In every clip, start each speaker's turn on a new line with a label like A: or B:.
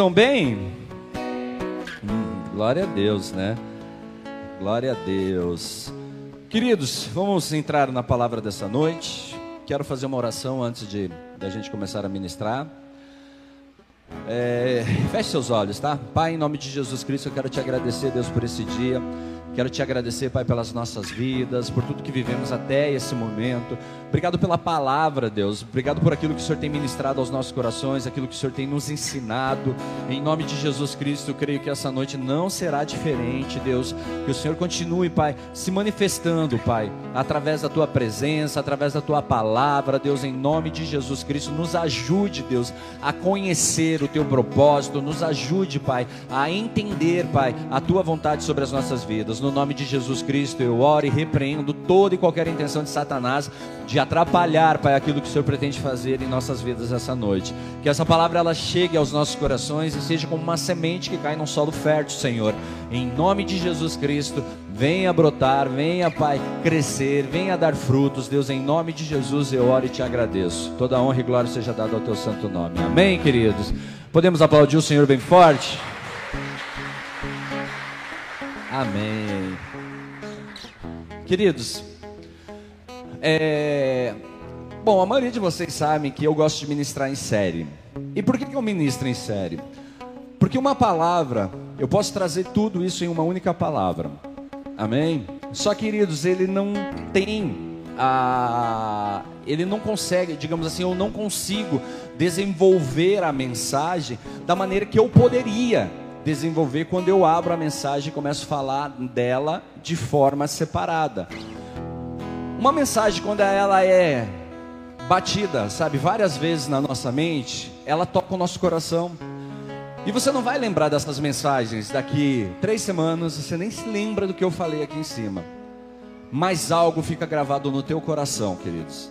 A: estão bem? Hum, glória a Deus, né? Glória a Deus. Queridos, vamos entrar na palavra dessa noite. Quero fazer uma oração antes de da gente começar a ministrar. É, feche seus olhos, tá? Pai, em nome de Jesus Cristo, eu quero te agradecer, Deus, por esse dia. Quero te agradecer, Pai, pelas nossas vidas, por tudo que vivemos até esse momento. Obrigado pela palavra, Deus. Obrigado por aquilo que o Senhor tem ministrado aos nossos corações, aquilo que o Senhor tem nos ensinado. Em nome de Jesus Cristo, eu creio que essa noite não será diferente, Deus. Que o Senhor continue, Pai, se manifestando, Pai, através da tua presença, através da tua palavra, Deus, em nome de Jesus Cristo. Nos ajude, Deus, a conhecer o teu propósito. Nos ajude, Pai, a entender, Pai, a tua vontade sobre as nossas vidas no nome de Jesus Cristo, eu oro e repreendo toda e qualquer intenção de Satanás de atrapalhar, Pai, aquilo que o Senhor pretende fazer em nossas vidas essa noite. Que essa palavra ela chegue aos nossos corações e seja como uma semente que cai num solo fértil, Senhor. Em nome de Jesus Cristo, venha brotar, venha, Pai, crescer, venha dar frutos. Deus, em nome de Jesus, eu oro e te agradeço. Toda honra e glória seja dada ao teu santo nome. Amém, queridos. Podemos aplaudir o Senhor bem forte? Amém. Queridos, é... bom, a maioria de vocês sabem que eu gosto de ministrar em série. E por que, que eu ministro em série? Porque uma palavra, eu posso trazer tudo isso em uma única palavra. Amém? Só, queridos, ele não tem a. Ele não consegue, digamos assim, eu não consigo desenvolver a mensagem da maneira que eu poderia desenvolver quando eu abro a mensagem e começo a falar dela de forma separada. Uma mensagem, quando ela é batida, sabe, várias vezes na nossa mente, ela toca o nosso coração. E você não vai lembrar dessas mensagens daqui três semanas, você nem se lembra do que eu falei aqui em cima. Mas algo fica gravado no teu coração, queridos.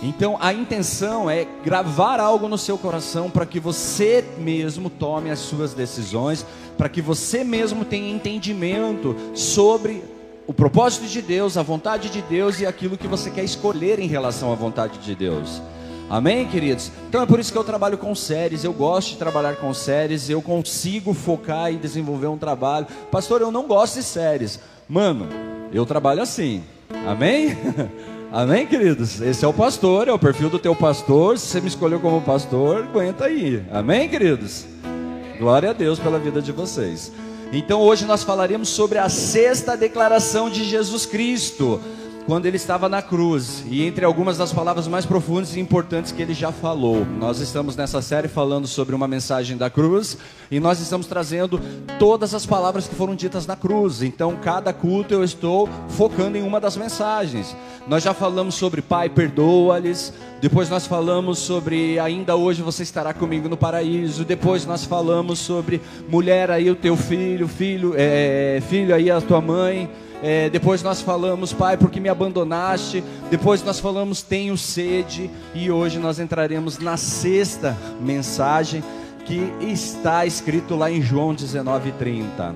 A: Então a intenção é gravar algo no seu coração para que você mesmo tome as suas decisões, para que você mesmo tenha entendimento sobre o propósito de Deus, a vontade de Deus e aquilo que você quer escolher em relação à vontade de Deus. Amém, queridos? Então é por isso que eu trabalho com séries, eu gosto de trabalhar com séries, eu consigo focar e desenvolver um trabalho. Pastor, eu não gosto de séries. Mano, eu trabalho assim. Amém? Amém, queridos? Esse é o pastor, é o perfil do teu pastor. Se você me escolheu como pastor, aguenta aí. Amém, queridos? Glória a Deus pela vida de vocês. Então hoje nós falaremos sobre a sexta declaração de Jesus Cristo quando ele estava na cruz, e entre algumas das palavras mais profundas e importantes que ele já falou. Nós estamos nessa série falando sobre uma mensagem da cruz, e nós estamos trazendo todas as palavras que foram ditas na cruz. Então, cada culto eu estou focando em uma das mensagens. Nós já falamos sobre Pai, perdoa-lhes. Depois nós falamos sobre ainda hoje você estará comigo no paraíso. Depois nós falamos sobre mulher aí o teu filho, filho, é, filho aí a tua mãe. É, depois nós falamos, Pai, porque me abandonaste. Depois nós falamos, tenho sede. E hoje nós entraremos na sexta mensagem que está escrito lá em João 19:30.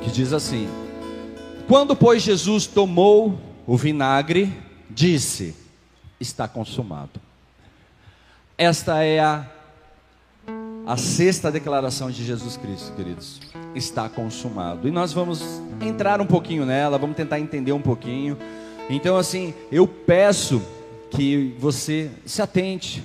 A: Que diz assim: Quando, pois, Jesus tomou o vinagre, disse: Está consumado. Esta é a a sexta declaração de Jesus Cristo, queridos, está consumado. E nós vamos entrar um pouquinho nela, vamos tentar entender um pouquinho. Então, assim, eu peço que você se atente,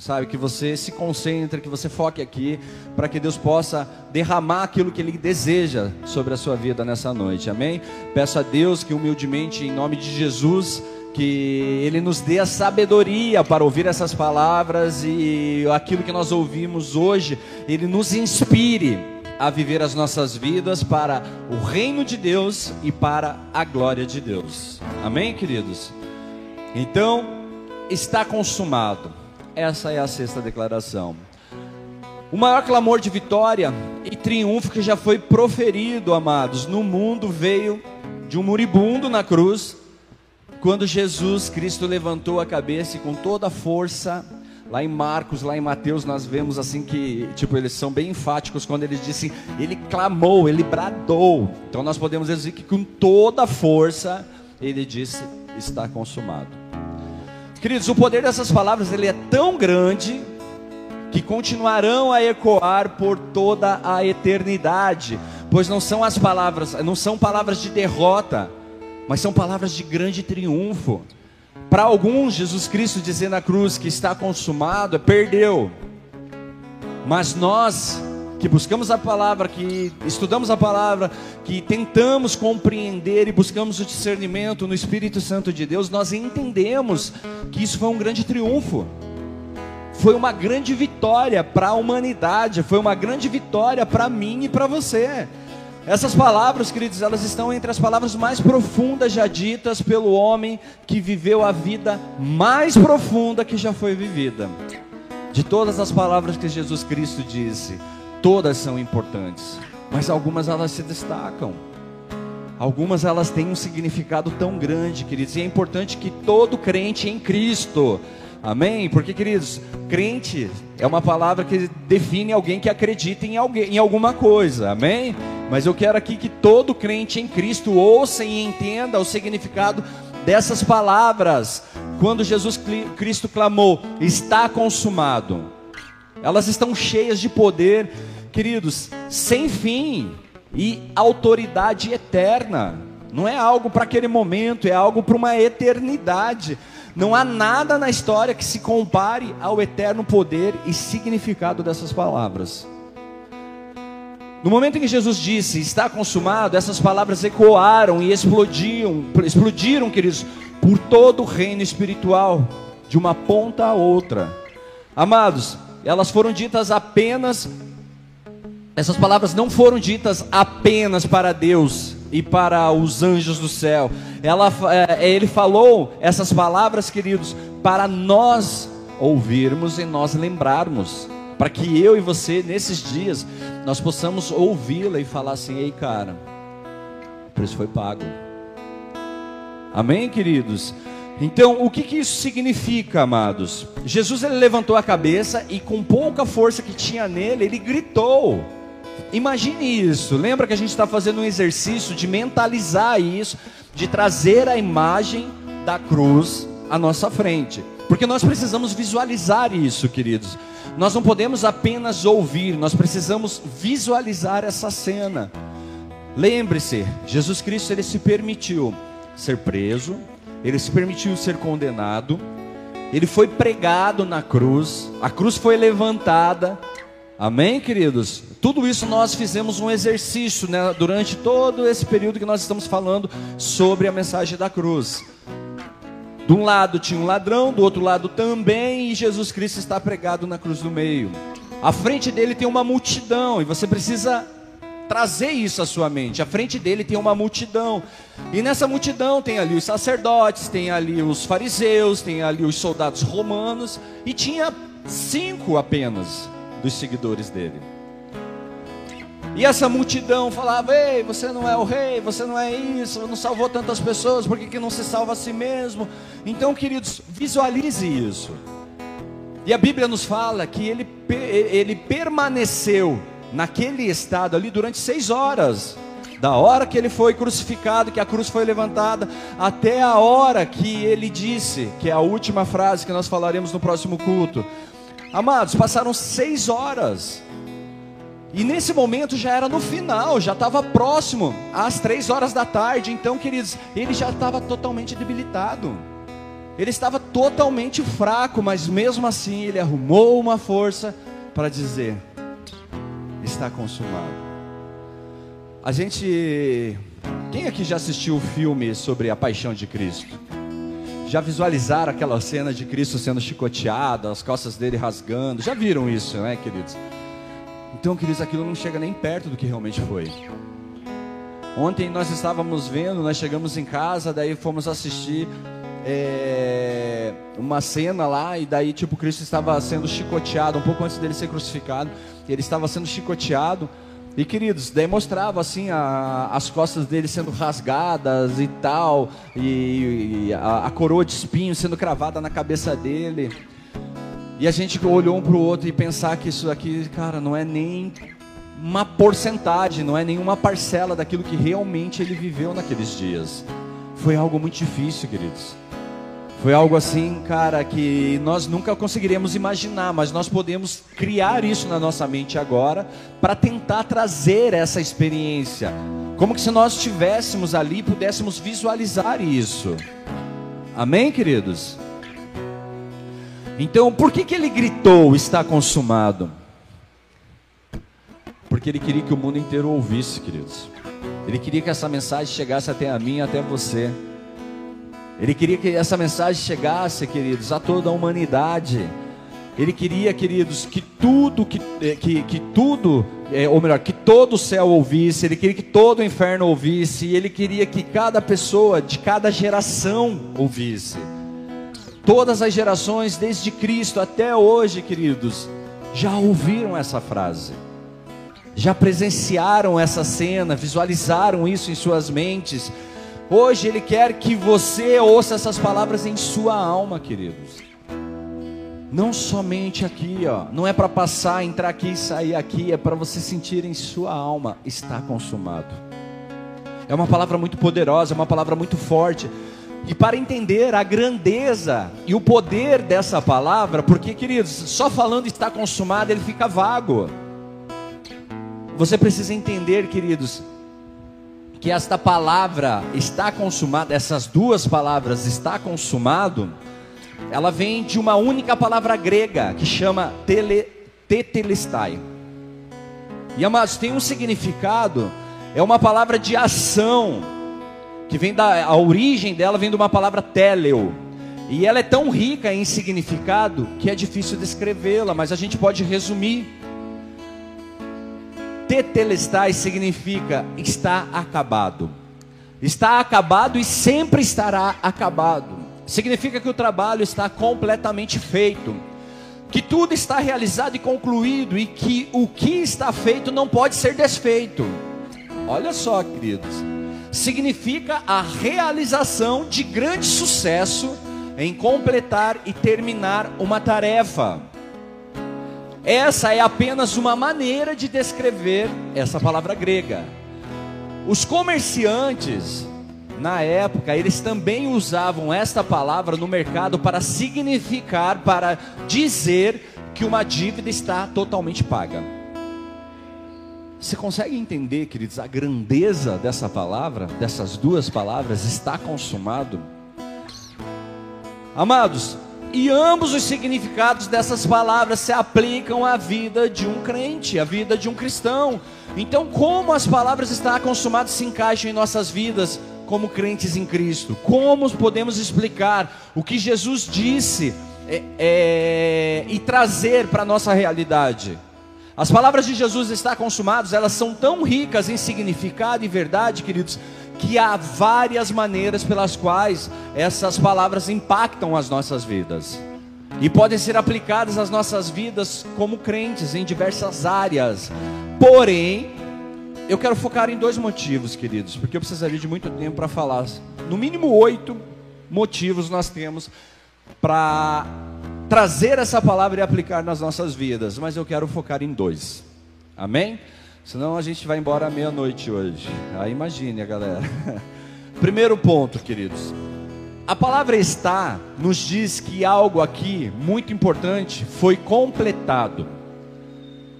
A: sabe, que você se concentre, que você foque aqui, para que Deus possa derramar aquilo que Ele deseja sobre a sua vida nessa noite, amém? Peço a Deus que humildemente, em nome de Jesus, que Ele nos dê a sabedoria para ouvir essas palavras e aquilo que nós ouvimos hoje, Ele nos inspire a viver as nossas vidas para o reino de Deus e para a glória de Deus. Amém, queridos? Então, está consumado. Essa é a sexta declaração. O maior clamor de vitória e triunfo que já foi proferido, amados, no mundo veio de um moribundo na cruz quando Jesus Cristo levantou a cabeça e com toda a força, lá em Marcos, lá em Mateus, nós vemos assim que, tipo, eles são bem enfáticos quando eles dizem, ele clamou, ele bradou. Então nós podemos dizer que com toda a força, ele disse, está consumado. Queridos, o poder dessas palavras ele é tão grande que continuarão a ecoar por toda a eternidade, pois não são as palavras, não são palavras de derrota, mas são palavras de grande triunfo. Para alguns, Jesus Cristo dizer na cruz que está consumado, perdeu. Mas nós que buscamos a palavra, que estudamos a palavra, que tentamos compreender e buscamos o discernimento no Espírito Santo de Deus, nós entendemos que isso foi um grande triunfo. Foi uma grande vitória para a humanidade, foi uma grande vitória para mim e para você. Essas palavras, queridos, elas estão entre as palavras mais profundas já ditas pelo homem que viveu a vida mais profunda que já foi vivida. De todas as palavras que Jesus Cristo disse, Todas são importantes, mas algumas elas se destacam. Algumas elas têm um significado tão grande, queridos, e é importante que todo crente em Cristo, amém? Porque, queridos, crente é uma palavra que define alguém que acredita em, alguém, em alguma coisa, amém? Mas eu quero aqui que todo crente em Cristo ouça e entenda o significado dessas palavras. Quando Jesus Cristo clamou, está consumado, elas estão cheias de poder queridos, sem fim e autoridade eterna. Não é algo para aquele momento, é algo para uma eternidade. Não há nada na história que se compare ao eterno poder e significado dessas palavras. No momento em que Jesus disse, está consumado, essas palavras ecoaram e explodiam, explodiram, queridos, por todo o reino espiritual, de uma ponta a outra. Amados, elas foram ditas apenas essas palavras não foram ditas apenas para Deus e para os anjos do céu. Ela, é, ele falou essas palavras, queridos, para nós ouvirmos e nós lembrarmos. Para que eu e você, nesses dias, nós possamos ouvi-la e falar assim: ei, cara, o preço foi pago. Amém, queridos? Então, o que, que isso significa, amados? Jesus ele levantou a cabeça e, com pouca força que tinha nele, ele gritou. Imagine isso. Lembra que a gente está fazendo um exercício de mentalizar isso, de trazer a imagem da cruz à nossa frente. Porque nós precisamos visualizar isso, queridos. Nós não podemos apenas ouvir, nós precisamos visualizar essa cena. Lembre-se, Jesus Cristo ele se permitiu ser preso, ele se permitiu ser condenado, ele foi pregado na cruz, a cruz foi levantada, Amém, queridos? Tudo isso nós fizemos um exercício né, durante todo esse período que nós estamos falando sobre a mensagem da cruz. De um lado tinha um ladrão, do outro lado também, e Jesus Cristo está pregado na cruz do meio. À frente dele tem uma multidão, e você precisa trazer isso à sua mente. À frente dele tem uma multidão. E nessa multidão tem ali os sacerdotes, tem ali os fariseus, tem ali os soldados romanos, e tinha cinco apenas dos seguidores dele. E essa multidão falava: Ei, você não é o rei, você não é isso, não salvou tantas pessoas, por que, que não se salva a si mesmo? Então, queridos, visualize isso. E a Bíblia nos fala que ele, ele permaneceu naquele estado ali durante seis horas. Da hora que ele foi crucificado, que a cruz foi levantada, até a hora que ele disse, que é a última frase que nós falaremos no próximo culto: Amados, passaram seis horas. E nesse momento já era no final, já estava próximo, às três horas da tarde. Então, queridos, ele já estava totalmente debilitado. Ele estava totalmente fraco, mas mesmo assim ele arrumou uma força para dizer: está consumado. A gente. Quem aqui já assistiu o filme sobre a paixão de Cristo? Já visualizaram aquela cena de Cristo sendo chicoteado, as costas dele rasgando? Já viram isso, né, queridos? Então, queridos, aquilo não chega nem perto do que realmente foi. Ontem nós estávamos vendo, nós chegamos em casa, daí fomos assistir é, uma cena lá, e daí, tipo, Cristo estava sendo chicoteado, um pouco antes dele ser crucificado, ele estava sendo chicoteado. E queridos, daí mostrava assim a, as costas dele sendo rasgadas e tal, e, e a, a, coroa de espinhos sendo cravada na cabeça dele. E a gente olhou um para o outro e pensar que isso aqui, cara, não é nem uma porcentagem, não é nenhuma parcela daquilo que realmente ele viveu naqueles dias. Foi algo muito difícil, queridos. Foi algo assim, cara, que nós nunca conseguiríamos imaginar, mas nós podemos criar isso na nossa mente agora para tentar trazer essa experiência. Como que se nós estivéssemos ali e pudéssemos visualizar isso. Amém, queridos? Então, por que, que ele gritou: está consumado? Porque ele queria que o mundo inteiro ouvisse, queridos. Ele queria que essa mensagem chegasse até a mim, até você. Ele queria que essa mensagem chegasse, queridos, a toda a humanidade. Ele queria, queridos, que tudo, que, eh, que, que tudo, é, ou melhor, que todo o céu ouvisse, ele queria que todo o inferno ouvisse, e ele queria que cada pessoa de cada geração ouvisse. Todas as gerações, desde Cristo até hoje, queridos, já ouviram essa frase, já presenciaram essa cena, visualizaram isso em suas mentes Hoje Ele quer que você ouça essas palavras em sua alma, queridos. Não somente aqui, ó. Não é para passar, entrar aqui e sair aqui, é para você sentir em sua alma está consumado. É uma palavra muito poderosa, é uma palavra muito forte. E para entender a grandeza e o poder dessa palavra, porque, queridos, só falando está consumado, ele fica vago. Você precisa entender, queridos, que esta palavra está consumada, essas duas palavras está consumado, ela vem de uma única palavra grega que chama tele, tetelestai. E amados, tem um significado, é uma palavra de ação, que vem da a origem dela vem de uma palavra teleo. E ela é tão rica em significado que é difícil descrevê-la, mas a gente pode resumir tetelestai significa está acabado. Está acabado e sempre estará acabado. Significa que o trabalho está completamente feito, que tudo está realizado e concluído e que o que está feito não pode ser desfeito. Olha só, queridos. Significa a realização de grande sucesso em completar e terminar uma tarefa. Essa é apenas uma maneira de descrever essa palavra grega. Os comerciantes, na época, eles também usavam esta palavra no mercado para significar, para dizer que uma dívida está totalmente paga. Você consegue entender, queridos, a grandeza dessa palavra, dessas duas palavras, está consumado? Amados, e ambos os significados dessas palavras se aplicam à vida de um crente, à vida de um cristão. Então, como as palavras está consumadas se encaixam em nossas vidas como crentes em Cristo? Como podemos explicar o que Jesus disse é, é, e trazer para a nossa realidade? As palavras de Jesus está consumados, elas são tão ricas em significado e verdade, queridos, que há várias maneiras pelas quais essas palavras impactam as nossas vidas e podem ser aplicadas às nossas vidas como crentes em diversas áreas. Porém, eu quero focar em dois motivos, queridos, porque eu precisaria de muito tempo para falar. No mínimo oito motivos nós temos para trazer essa palavra e aplicar nas nossas vidas, mas eu quero focar em dois. Amém? Senão a gente vai embora meia-noite hoje. Aí imagine galera. Primeiro ponto, queridos. A palavra está nos diz que algo aqui muito importante foi completado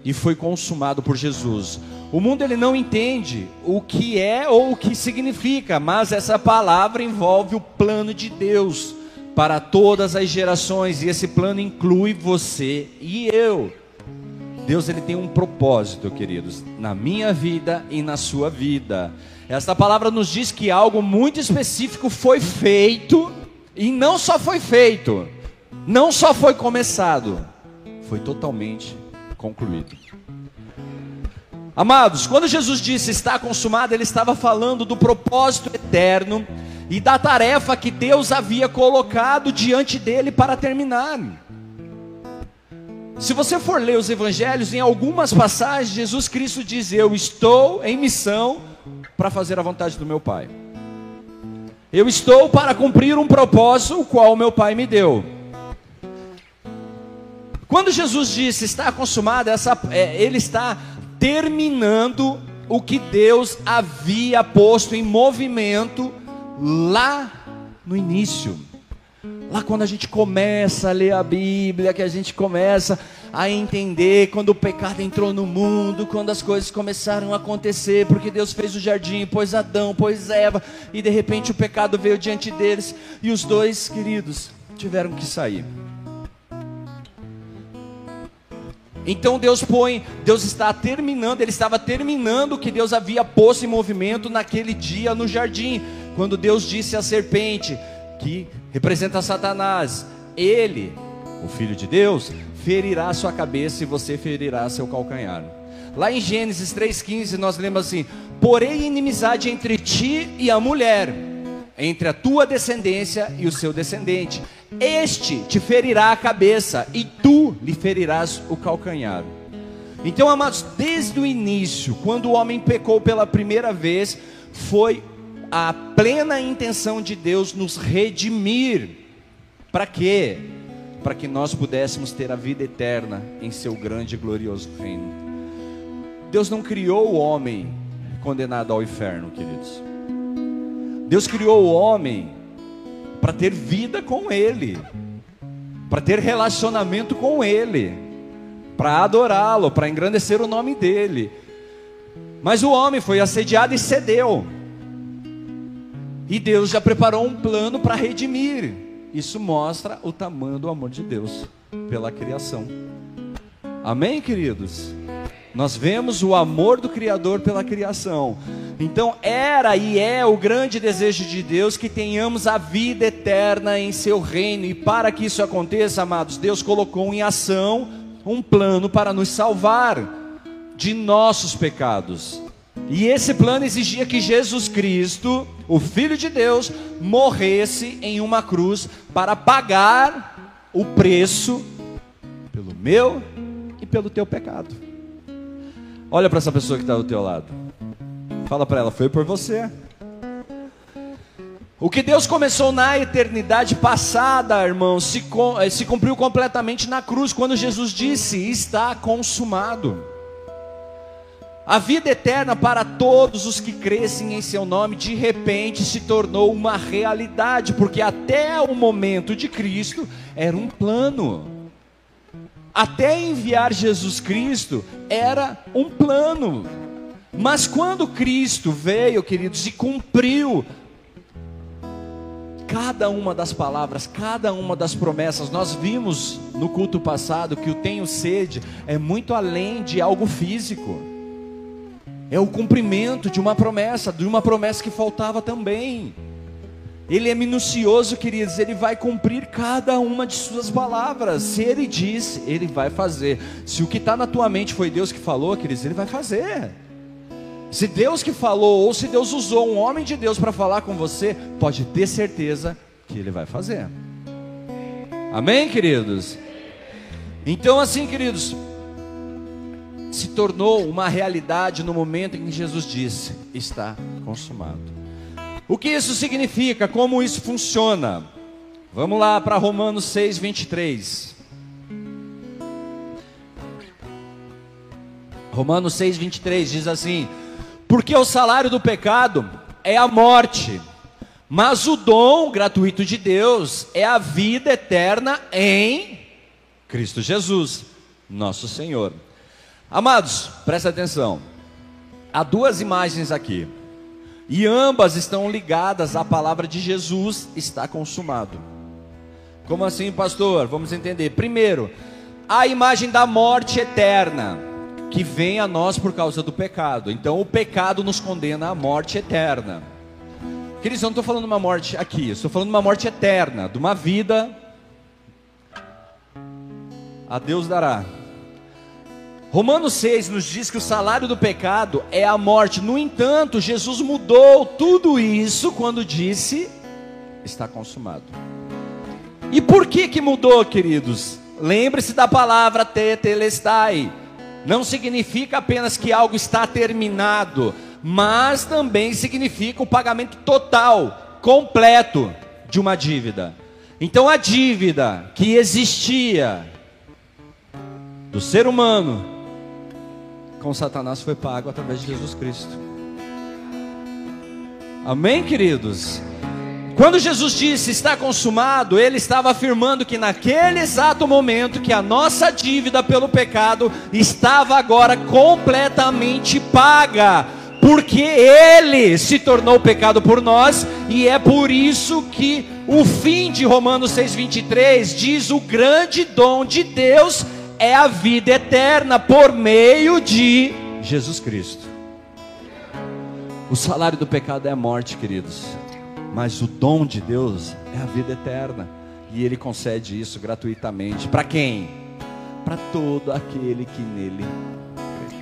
A: e foi consumado por Jesus. O mundo ele não entende o que é ou o que significa, mas essa palavra envolve o plano de Deus para todas as gerações e esse plano inclui você e eu. Deus ele tem um propósito, queridos, na minha vida e na sua vida. Esta palavra nos diz que algo muito específico foi feito e não só foi feito, não só foi começado, foi totalmente concluído. Amados, quando Jesus disse está consumado, ele estava falando do propósito eterno e da tarefa que Deus havia colocado diante dele para terminar. Se você for ler os evangelhos, em algumas passagens, Jesus Cristo diz: Eu estou em missão para fazer a vontade do meu Pai. Eu estou para cumprir um propósito, o qual meu Pai me deu. Quando Jesus disse está consumado, essa, é, ele está terminando o que Deus havia posto em movimento lá no início. Lá quando a gente começa a ler a Bíblia, que a gente começa a entender quando o pecado entrou no mundo, quando as coisas começaram a acontecer, porque Deus fez o jardim, pôs Adão, pôs Eva, e de repente o pecado veio diante deles, e os dois, queridos, tiveram que sair. Então Deus põe, Deus está terminando, Ele estava terminando o que Deus havia posto em movimento naquele dia no jardim, quando Deus disse à serpente, que representa Satanás, ele, o Filho de Deus, ferirá sua cabeça e você ferirá seu calcanhar. Lá em Gênesis 3,15 nós lemos assim: Porém, inimizade entre ti e a mulher, entre a tua descendência e o seu descendente este te ferirá a cabeça e tu lhe ferirás o calcanhar. Então, amados, desde o início, quando o homem pecou pela primeira vez, foi a plena intenção de Deus nos redimir. Para quê? Para que nós pudéssemos ter a vida eterna em seu grande e glorioso reino. Deus não criou o homem condenado ao inferno, queridos. Deus criou o homem para ter vida com Ele, para ter relacionamento com Ele, para adorá-lo, para engrandecer o nome dEle. Mas o homem foi assediado e cedeu. E Deus já preparou um plano para redimir. Isso mostra o tamanho do amor de Deus pela criação. Amém, queridos? Nós vemos o amor do Criador pela criação. Então, era e é o grande desejo de Deus que tenhamos a vida eterna em seu reino. E para que isso aconteça, amados, Deus colocou em ação um plano para nos salvar de nossos pecados. E esse plano exigia que Jesus Cristo, o Filho de Deus, morresse em uma cruz para pagar o preço pelo meu e pelo teu pecado. Olha para essa pessoa que está do teu lado. Fala para ela, foi por você. O que Deus começou na eternidade passada, irmão, se, eh, se cumpriu completamente na cruz, quando Jesus disse: Está consumado. A vida eterna para todos os que crescem em seu nome, de repente se tornou uma realidade, porque até o momento de Cristo era um plano até enviar Jesus Cristo era um plano. Mas quando Cristo veio, queridos, e cumpriu cada uma das palavras, cada uma das promessas, nós vimos no culto passado que o tenho sede é muito além de algo físico. É o cumprimento de uma promessa, de uma promessa que faltava também. Ele é minucioso, queridos, ele vai cumprir cada uma de suas palavras. Se ele disse, ele vai fazer. Se o que está na tua mente foi Deus que falou, queridos, ele vai fazer. Se Deus que falou, ou se Deus usou um homem de Deus para falar com você, pode ter certeza que ele vai fazer. Amém, queridos? Então, assim, queridos, se tornou uma realidade no momento em que Jesus disse: está consumado. O que isso significa? Como isso funciona? Vamos lá para Romanos 6, 23. Romanos 6, 23 diz assim: Porque o salário do pecado é a morte, mas o dom gratuito de Deus é a vida eterna em Cristo Jesus, nosso Senhor. Amados, presta atenção. Há duas imagens aqui. E ambas estão ligadas à palavra de Jesus, está consumado. Como assim, pastor? Vamos entender. Primeiro, a imagem da morte eterna, que vem a nós por causa do pecado. Então, o pecado nos condena à morte eterna. Queridos, eu não estou falando uma morte aqui, estou falando uma morte eterna, de uma vida. A Deus dará. Romanos 6 nos diz que o salário do pecado é a morte. No entanto, Jesus mudou tudo isso quando disse: está consumado. E por que que mudou, queridos? Lembre-se da palavra tetelestai. Não significa apenas que algo está terminado, mas também significa o pagamento total, completo de uma dívida. Então a dívida que existia do ser humano com Satanás foi pago através de Jesus Cristo. Amém, queridos? Quando Jesus disse está consumado, ele estava afirmando que naquele exato momento que a nossa dívida pelo pecado estava agora completamente paga, porque ele se tornou pecado por nós, e é por isso que o fim de Romanos 6:23 diz o grande dom de Deus é a vida eterna por meio de Jesus Cristo. O salário do pecado é a morte, queridos mas o dom de Deus é a vida eterna. E Ele concede isso gratuitamente. Para quem? Para todo aquele que nele crê.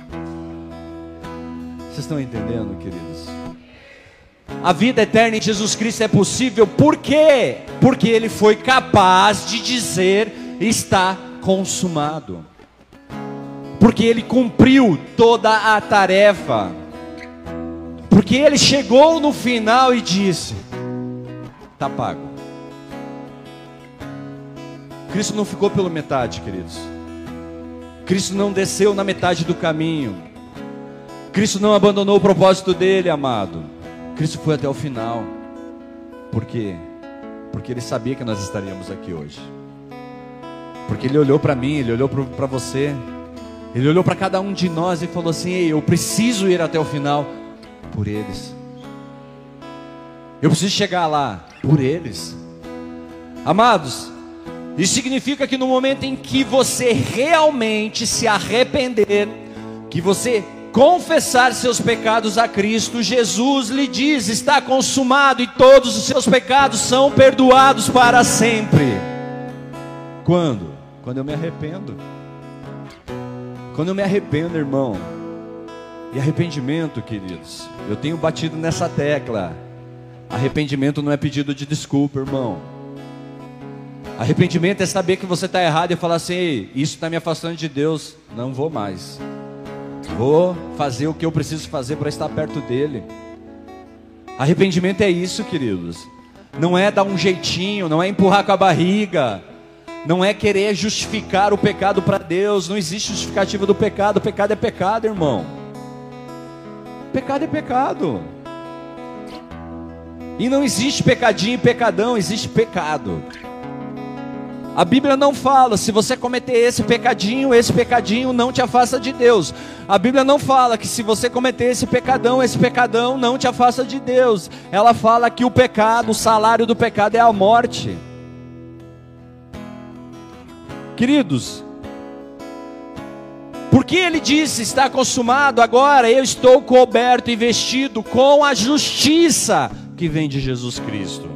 A: Vocês estão entendendo, queridos? A vida eterna em Jesus Cristo é possível, por quê? Porque Ele foi capaz de dizer: está consumado. Porque Ele cumpriu toda a tarefa. Porque Ele chegou no final e disse: está pago. Cristo não ficou pela metade, queridos. Cristo não desceu na metade do caminho. Cristo não abandonou o propósito dele, amado. Cristo foi até o final. Por quê? Porque ele sabia que nós estaríamos aqui hoje. Porque ele olhou para mim, ele olhou para você, ele olhou para cada um de nós e falou assim: Ei, eu preciso ir até o final por eles. Eu preciso chegar lá por eles. Amados, isso significa que no momento em que você realmente se arrepender, que você confessar seus pecados a Cristo, Jesus lhe diz: está consumado e todos os seus pecados são perdoados para sempre. Quando? Quando eu me arrependo. Quando eu me arrependo, irmão. E arrependimento, queridos, eu tenho batido nessa tecla. Arrependimento não é pedido de desculpa, irmão. Arrependimento é saber que você está errado e falar assim: isso está me afastando de Deus, não vou mais. Vou fazer o que eu preciso fazer para estar perto dele. Arrependimento é isso, queridos. Não é dar um jeitinho, não é empurrar com a barriga, não é querer justificar o pecado para Deus. Não existe justificativa do pecado. Pecado é pecado, irmão. Pecado é pecado. E não existe pecadinho e pecadão, existe pecado. A Bíblia não fala, se você cometer esse pecadinho, esse pecadinho não te afasta de Deus. A Bíblia não fala que se você cometer esse pecadão, esse pecadão não te afasta de Deus. Ela fala que o pecado, o salário do pecado é a morte. Queridos, porque ele disse: está consumado, agora eu estou coberto e vestido com a justiça que vem de Jesus Cristo.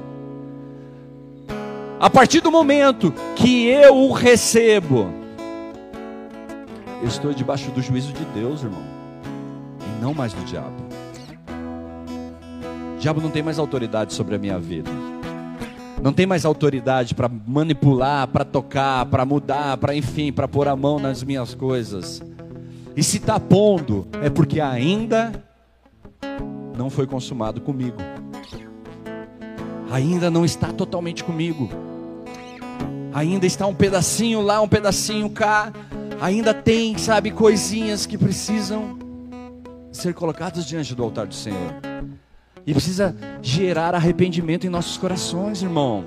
A: A partir do momento que eu o recebo, eu estou debaixo do juízo de Deus, irmão, e não mais do diabo. O diabo não tem mais autoridade sobre a minha vida. Não tem mais autoridade para manipular, para tocar, para mudar, para enfim, para pôr a mão nas minhas coisas. E se está pondo, é porque ainda não foi consumado comigo ainda não está totalmente comigo. Ainda está um pedacinho lá, um pedacinho cá. Ainda tem, sabe, coisinhas que precisam ser colocadas diante do altar do Senhor. E precisa gerar arrependimento em nossos corações, irmão.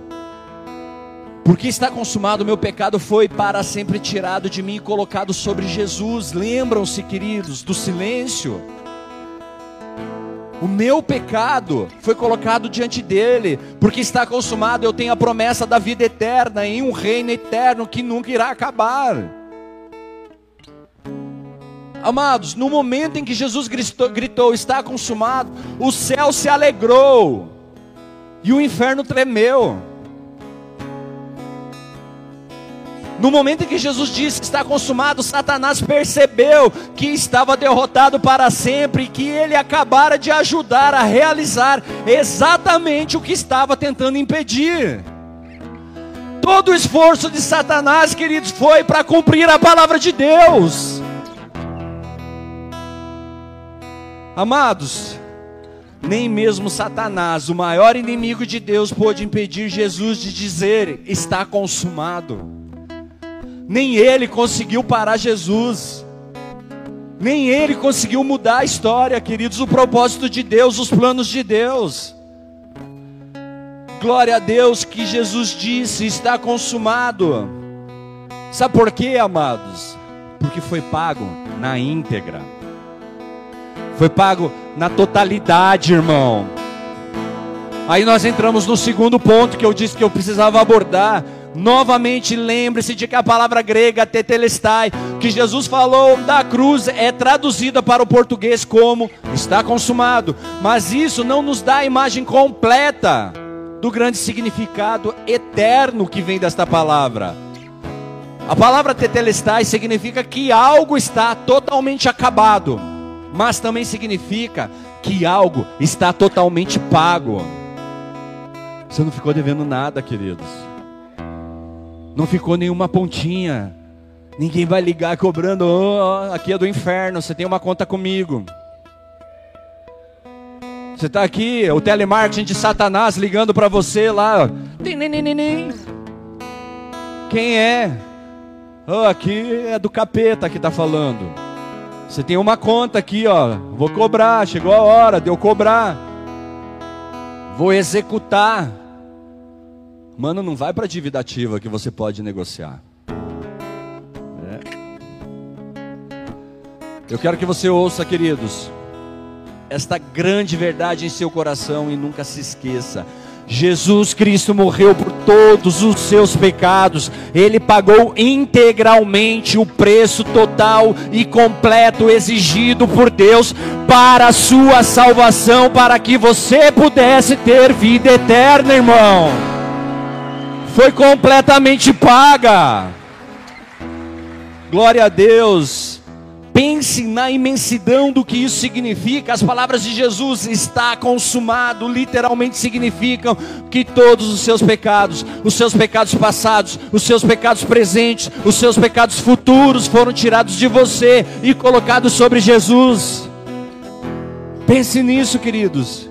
A: Porque está consumado meu pecado foi para sempre tirado de mim e colocado sobre Jesus. Lembram-se, queridos, do silêncio o meu pecado foi colocado diante dele, porque está consumado, eu tenho a promessa da vida eterna em um reino eterno que nunca irá acabar. Amados, no momento em que Jesus gritou, gritou está consumado, o céu se alegrou e o inferno tremeu. No momento em que Jesus disse que está consumado, Satanás percebeu que estava derrotado para sempre e que ele acabara de ajudar a realizar exatamente o que estava tentando impedir. Todo o esforço de Satanás, queridos, foi para cumprir a palavra de Deus. Amados, nem mesmo Satanás, o maior inimigo de Deus, pôde impedir Jesus de dizer: está consumado. Nem ele conseguiu parar Jesus. Nem ele conseguiu mudar a história, queridos, o propósito de Deus, os planos de Deus. Glória a Deus que Jesus disse: está consumado. Sabe por quê, amados? Porque foi pago na íntegra, foi pago na totalidade, irmão. Aí nós entramos no segundo ponto que eu disse que eu precisava abordar. Novamente, lembre-se de que a palavra grega tetelestai, que Jesus falou da cruz, é traduzida para o português como está consumado. Mas isso não nos dá a imagem completa do grande significado eterno que vem desta palavra. A palavra tetelestai significa que algo está totalmente acabado, mas também significa que algo está totalmente pago. Você não ficou devendo nada, queridos. Não ficou nenhuma pontinha. Ninguém vai ligar cobrando, oh, aqui é do inferno, você tem uma conta comigo. Você está aqui, o telemarketing de Satanás ligando para você lá. Quem é? Oh, aqui é do capeta que está falando. Você tem uma conta aqui, ó. Vou cobrar, chegou a hora de eu cobrar. Vou executar. Mano, não vai para dívida ativa que você pode negociar. É. Eu quero que você ouça, queridos, esta grande verdade em seu coração e nunca se esqueça. Jesus Cristo morreu por todos os seus pecados, ele pagou integralmente o preço total e completo exigido por Deus para a sua salvação, para que você pudesse ter vida eterna, irmão foi completamente paga. Glória a Deus. Pense na imensidão do que isso significa. As palavras de Jesus está consumado, literalmente significam que todos os seus pecados, os seus pecados passados, os seus pecados presentes, os seus pecados futuros foram tirados de você e colocados sobre Jesus. Pense nisso, queridos.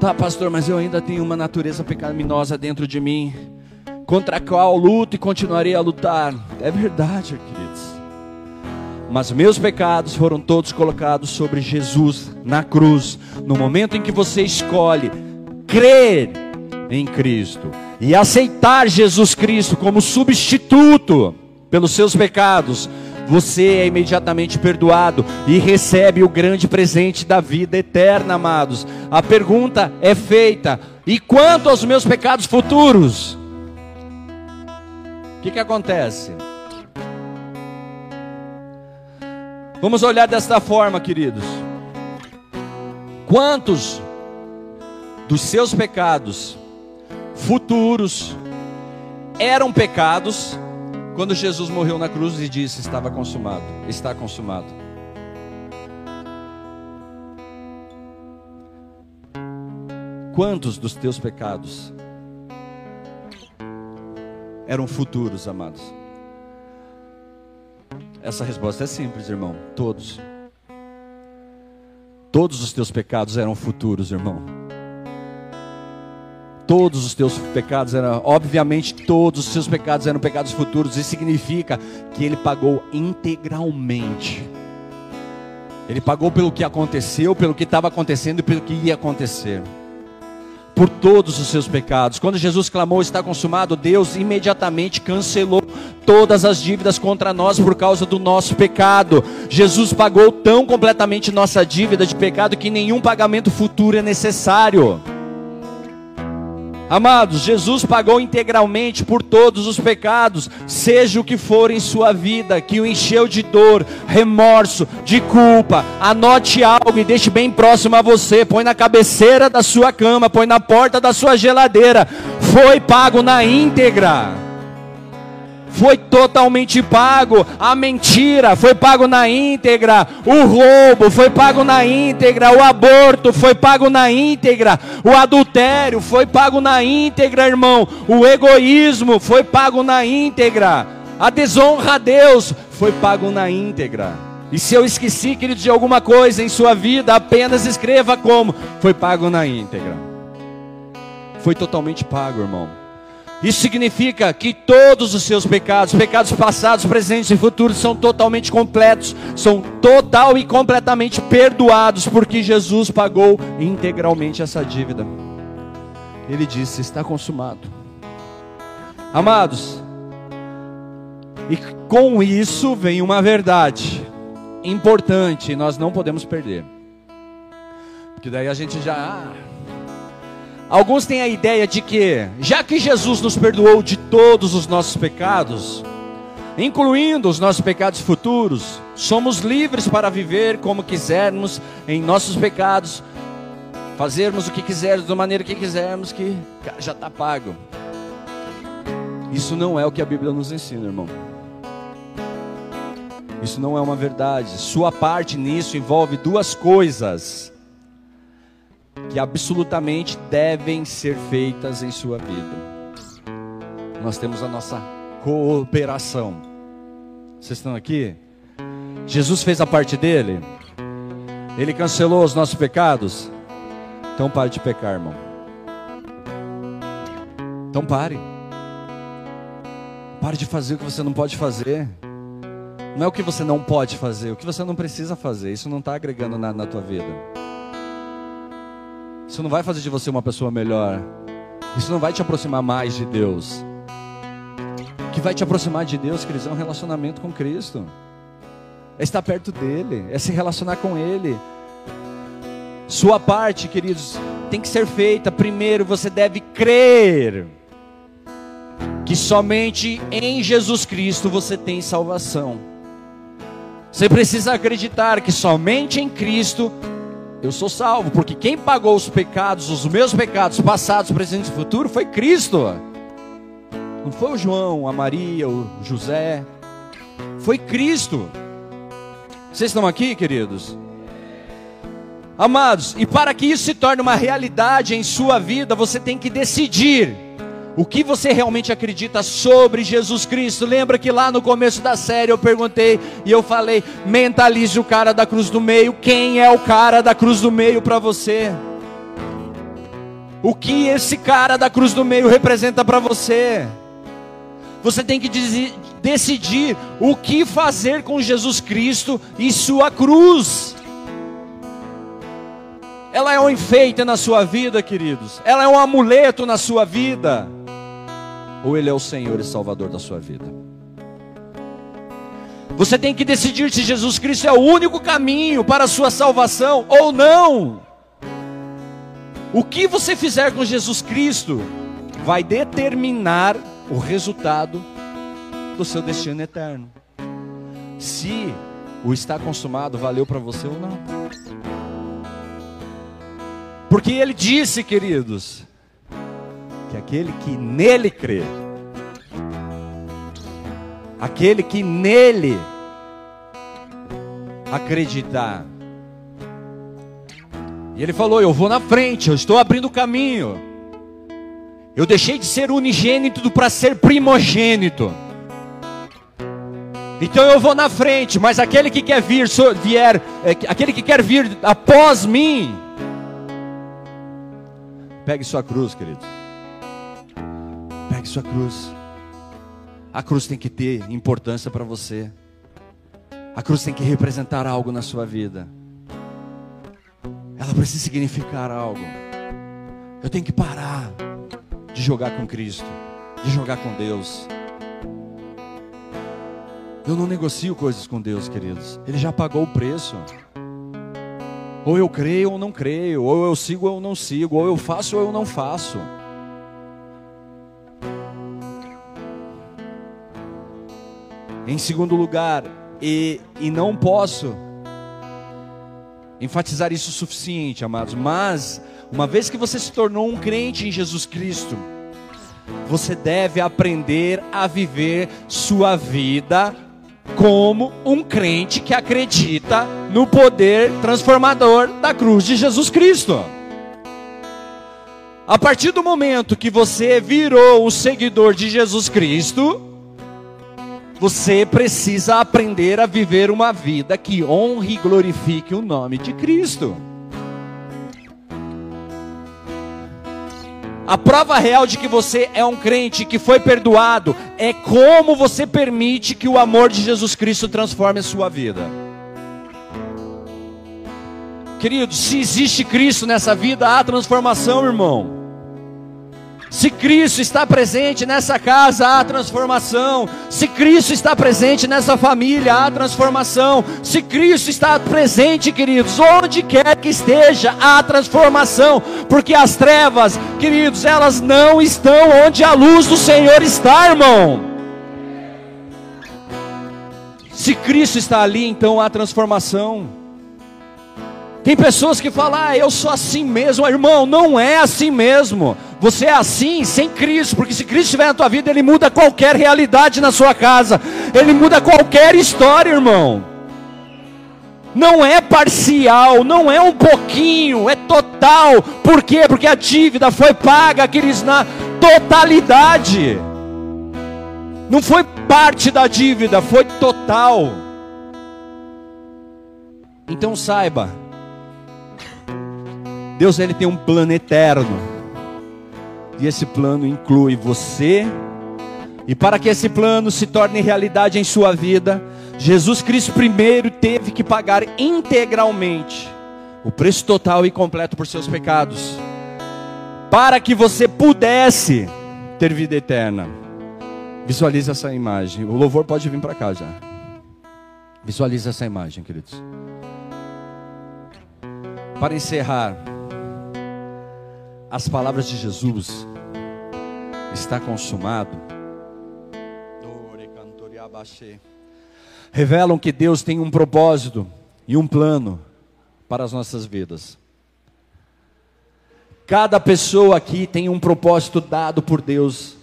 A: Tá, pastor, mas eu ainda tenho uma natureza pecaminosa dentro de mim, contra a qual luto e continuarei a lutar. É verdade, queridos. Mas meus pecados foram todos colocados sobre Jesus na cruz. No momento em que você escolhe crer em Cristo e aceitar Jesus Cristo como substituto pelos seus pecados, você é imediatamente perdoado e recebe o grande presente da vida eterna, amados. A pergunta é feita: e quanto aos meus pecados futuros? O que, que acontece? Vamos olhar desta forma, queridos. Quantos dos seus pecados futuros eram pecados quando Jesus morreu na cruz e disse: Estava consumado, está consumado. Quantos dos teus pecados eram futuros, amados? Essa resposta é simples, irmão. Todos. Todos os teus pecados eram futuros, irmão todos os teus pecados eram, obviamente, todos os seus pecados eram pecados futuros. Isso significa que ele pagou integralmente. Ele pagou pelo que aconteceu, pelo que estava acontecendo e pelo que ia acontecer. Por todos os seus pecados. Quando Jesus clamou, está consumado, Deus imediatamente cancelou todas as dívidas contra nós por causa do nosso pecado. Jesus pagou tão completamente nossa dívida de pecado que nenhum pagamento futuro é necessário. Amados, Jesus pagou integralmente por todos os pecados, seja o que for em sua vida, que o encheu de dor, remorso, de culpa. Anote algo e deixe bem próximo a você, põe na cabeceira da sua cama, põe na porta da sua geladeira. Foi pago na íntegra foi totalmente pago. A mentira foi pago na íntegra. O roubo foi pago na íntegra. O aborto foi pago na íntegra. O adultério foi pago na íntegra, irmão. O egoísmo foi pago na íntegra. A desonra a Deus foi pago na íntegra. E se eu esqueci, querido, de alguma coisa em sua vida, apenas escreva como: foi pago na íntegra. Foi totalmente pago, irmão. Isso significa que todos os seus pecados, pecados passados, presentes e futuros, são totalmente completos, são total e completamente perdoados, porque Jesus pagou integralmente essa dívida. ele disse: Está consumado. Amados, e com isso vem uma verdade importante, nós não podemos perder. Porque daí a gente já. Ah, alguns têm a ideia de que, já que Jesus nos perdoou de todos os nossos pecados, incluindo os nossos pecados futuros, somos livres para viver como quisermos em nossos pecados, fazermos o que quisermos, da maneira que quisermos, que já está pago. Isso não é o que a Bíblia nos ensina, irmão. Isso não é uma verdade. Sua parte nisso envolve duas coisas que absolutamente devem ser feitas em sua vida. Nós temos a nossa cooperação. Vocês estão aqui? Jesus fez a parte dele. Ele cancelou os nossos pecados. Então pare de pecar, irmão. Então pare. Pare de fazer o que você não pode fazer. Não é o que você não pode fazer, o que você não precisa fazer. Isso não está agregando nada na tua vida. Isso não vai fazer de você uma pessoa melhor. Isso não vai te aproximar mais de Deus. O que vai te aproximar de Deus, queridos, é um relacionamento com Cristo. É estar perto dele, é se relacionar com Ele. Sua parte, queridos, tem que ser feita. Primeiro, você deve crer que somente em Jesus Cristo você tem salvação. Você precisa acreditar que somente em Cristo eu sou salvo, porque quem pagou os pecados, os meus pecados passados, presentes e futuros, foi Cristo. Não foi o João, a Maria, o José. Foi Cristo. Vocês estão aqui, queridos? Amados, e para que isso se torne uma realidade em sua vida, você tem que decidir o que você realmente acredita sobre Jesus Cristo. Lembra que lá no começo da série eu perguntei e eu falei: mentalize o cara da cruz do meio. Quem é o cara da cruz do meio para você? O que esse cara da cruz do meio representa para você? Você tem que decidir o que fazer com Jesus Cristo e sua cruz. Ela é um enfeite na sua vida, queridos. Ela é um amuleto na sua vida. Ou Ele é o Senhor e Salvador da sua vida. Você tem que decidir se Jesus Cristo é o único caminho para a sua salvação ou não. O que você fizer com Jesus Cristo vai determinar o resultado do seu destino eterno. Se o está consumado valeu para você ou não. Porque ele disse, queridos, que aquele que nele crê, aquele que nele acreditar, e ele falou: Eu vou na frente, eu estou abrindo o caminho. Eu deixei de ser unigênito para ser primogênito. Então eu vou na frente, mas aquele que quer vir, vier, é, aquele que quer vir após mim, pegue sua cruz, querido. Pegue sua cruz. A cruz tem que ter importância para você. A cruz tem que representar algo na sua vida. Ela precisa significar algo. Eu tenho que parar de jogar com Cristo, de jogar com Deus. Eu não negocio coisas com Deus, queridos. Ele já pagou o preço. Ou eu creio ou não creio, ou eu sigo ou não sigo, ou eu faço ou eu não faço. Em segundo lugar, e, e não posso enfatizar isso o suficiente, amados, mas uma vez que você se tornou um crente em Jesus Cristo, você deve aprender a viver sua vida como um crente que acredita no poder transformador da cruz de Jesus Cristo. A partir do momento que você virou um seguidor de Jesus Cristo, você precisa aprender a viver uma vida que honre e glorifique o nome de Cristo. A prova real de que você é um crente que foi perdoado é como você permite que o amor de Jesus Cristo transforme a sua vida. Querido, se existe Cristo nessa vida, há transformação, irmão. Se Cristo está presente nessa casa, há transformação. Se Cristo está presente nessa família, há transformação. Se Cristo está presente, queridos, onde quer que esteja, há transformação. Porque as trevas, queridos, elas não estão onde a luz do Senhor está, irmão. Se Cristo está ali, então há transformação. Tem pessoas que falam, ah, eu sou assim mesmo, irmão, não é assim mesmo. Você é assim sem Cristo, porque se Cristo estiver na tua vida, Ele muda qualquer realidade na sua casa, Ele muda qualquer história, irmão. Não é parcial, não é um pouquinho, é total. Por quê? Porque a dívida foi paga, aqueles na totalidade. Não foi parte da dívida, foi total. Então saiba, Deus ele tem um plano eterno. E esse plano inclui você. E para que esse plano se torne realidade em sua vida, Jesus Cristo primeiro teve que pagar integralmente o preço total e completo por seus pecados, para que você pudesse ter vida eterna. Visualize essa imagem. O louvor pode vir para cá já. Visualize essa imagem, queridos. Para encerrar, as palavras de Jesus está consumado revelam que Deus tem um propósito e um plano para as nossas vidas. Cada pessoa aqui tem um propósito dado por Deus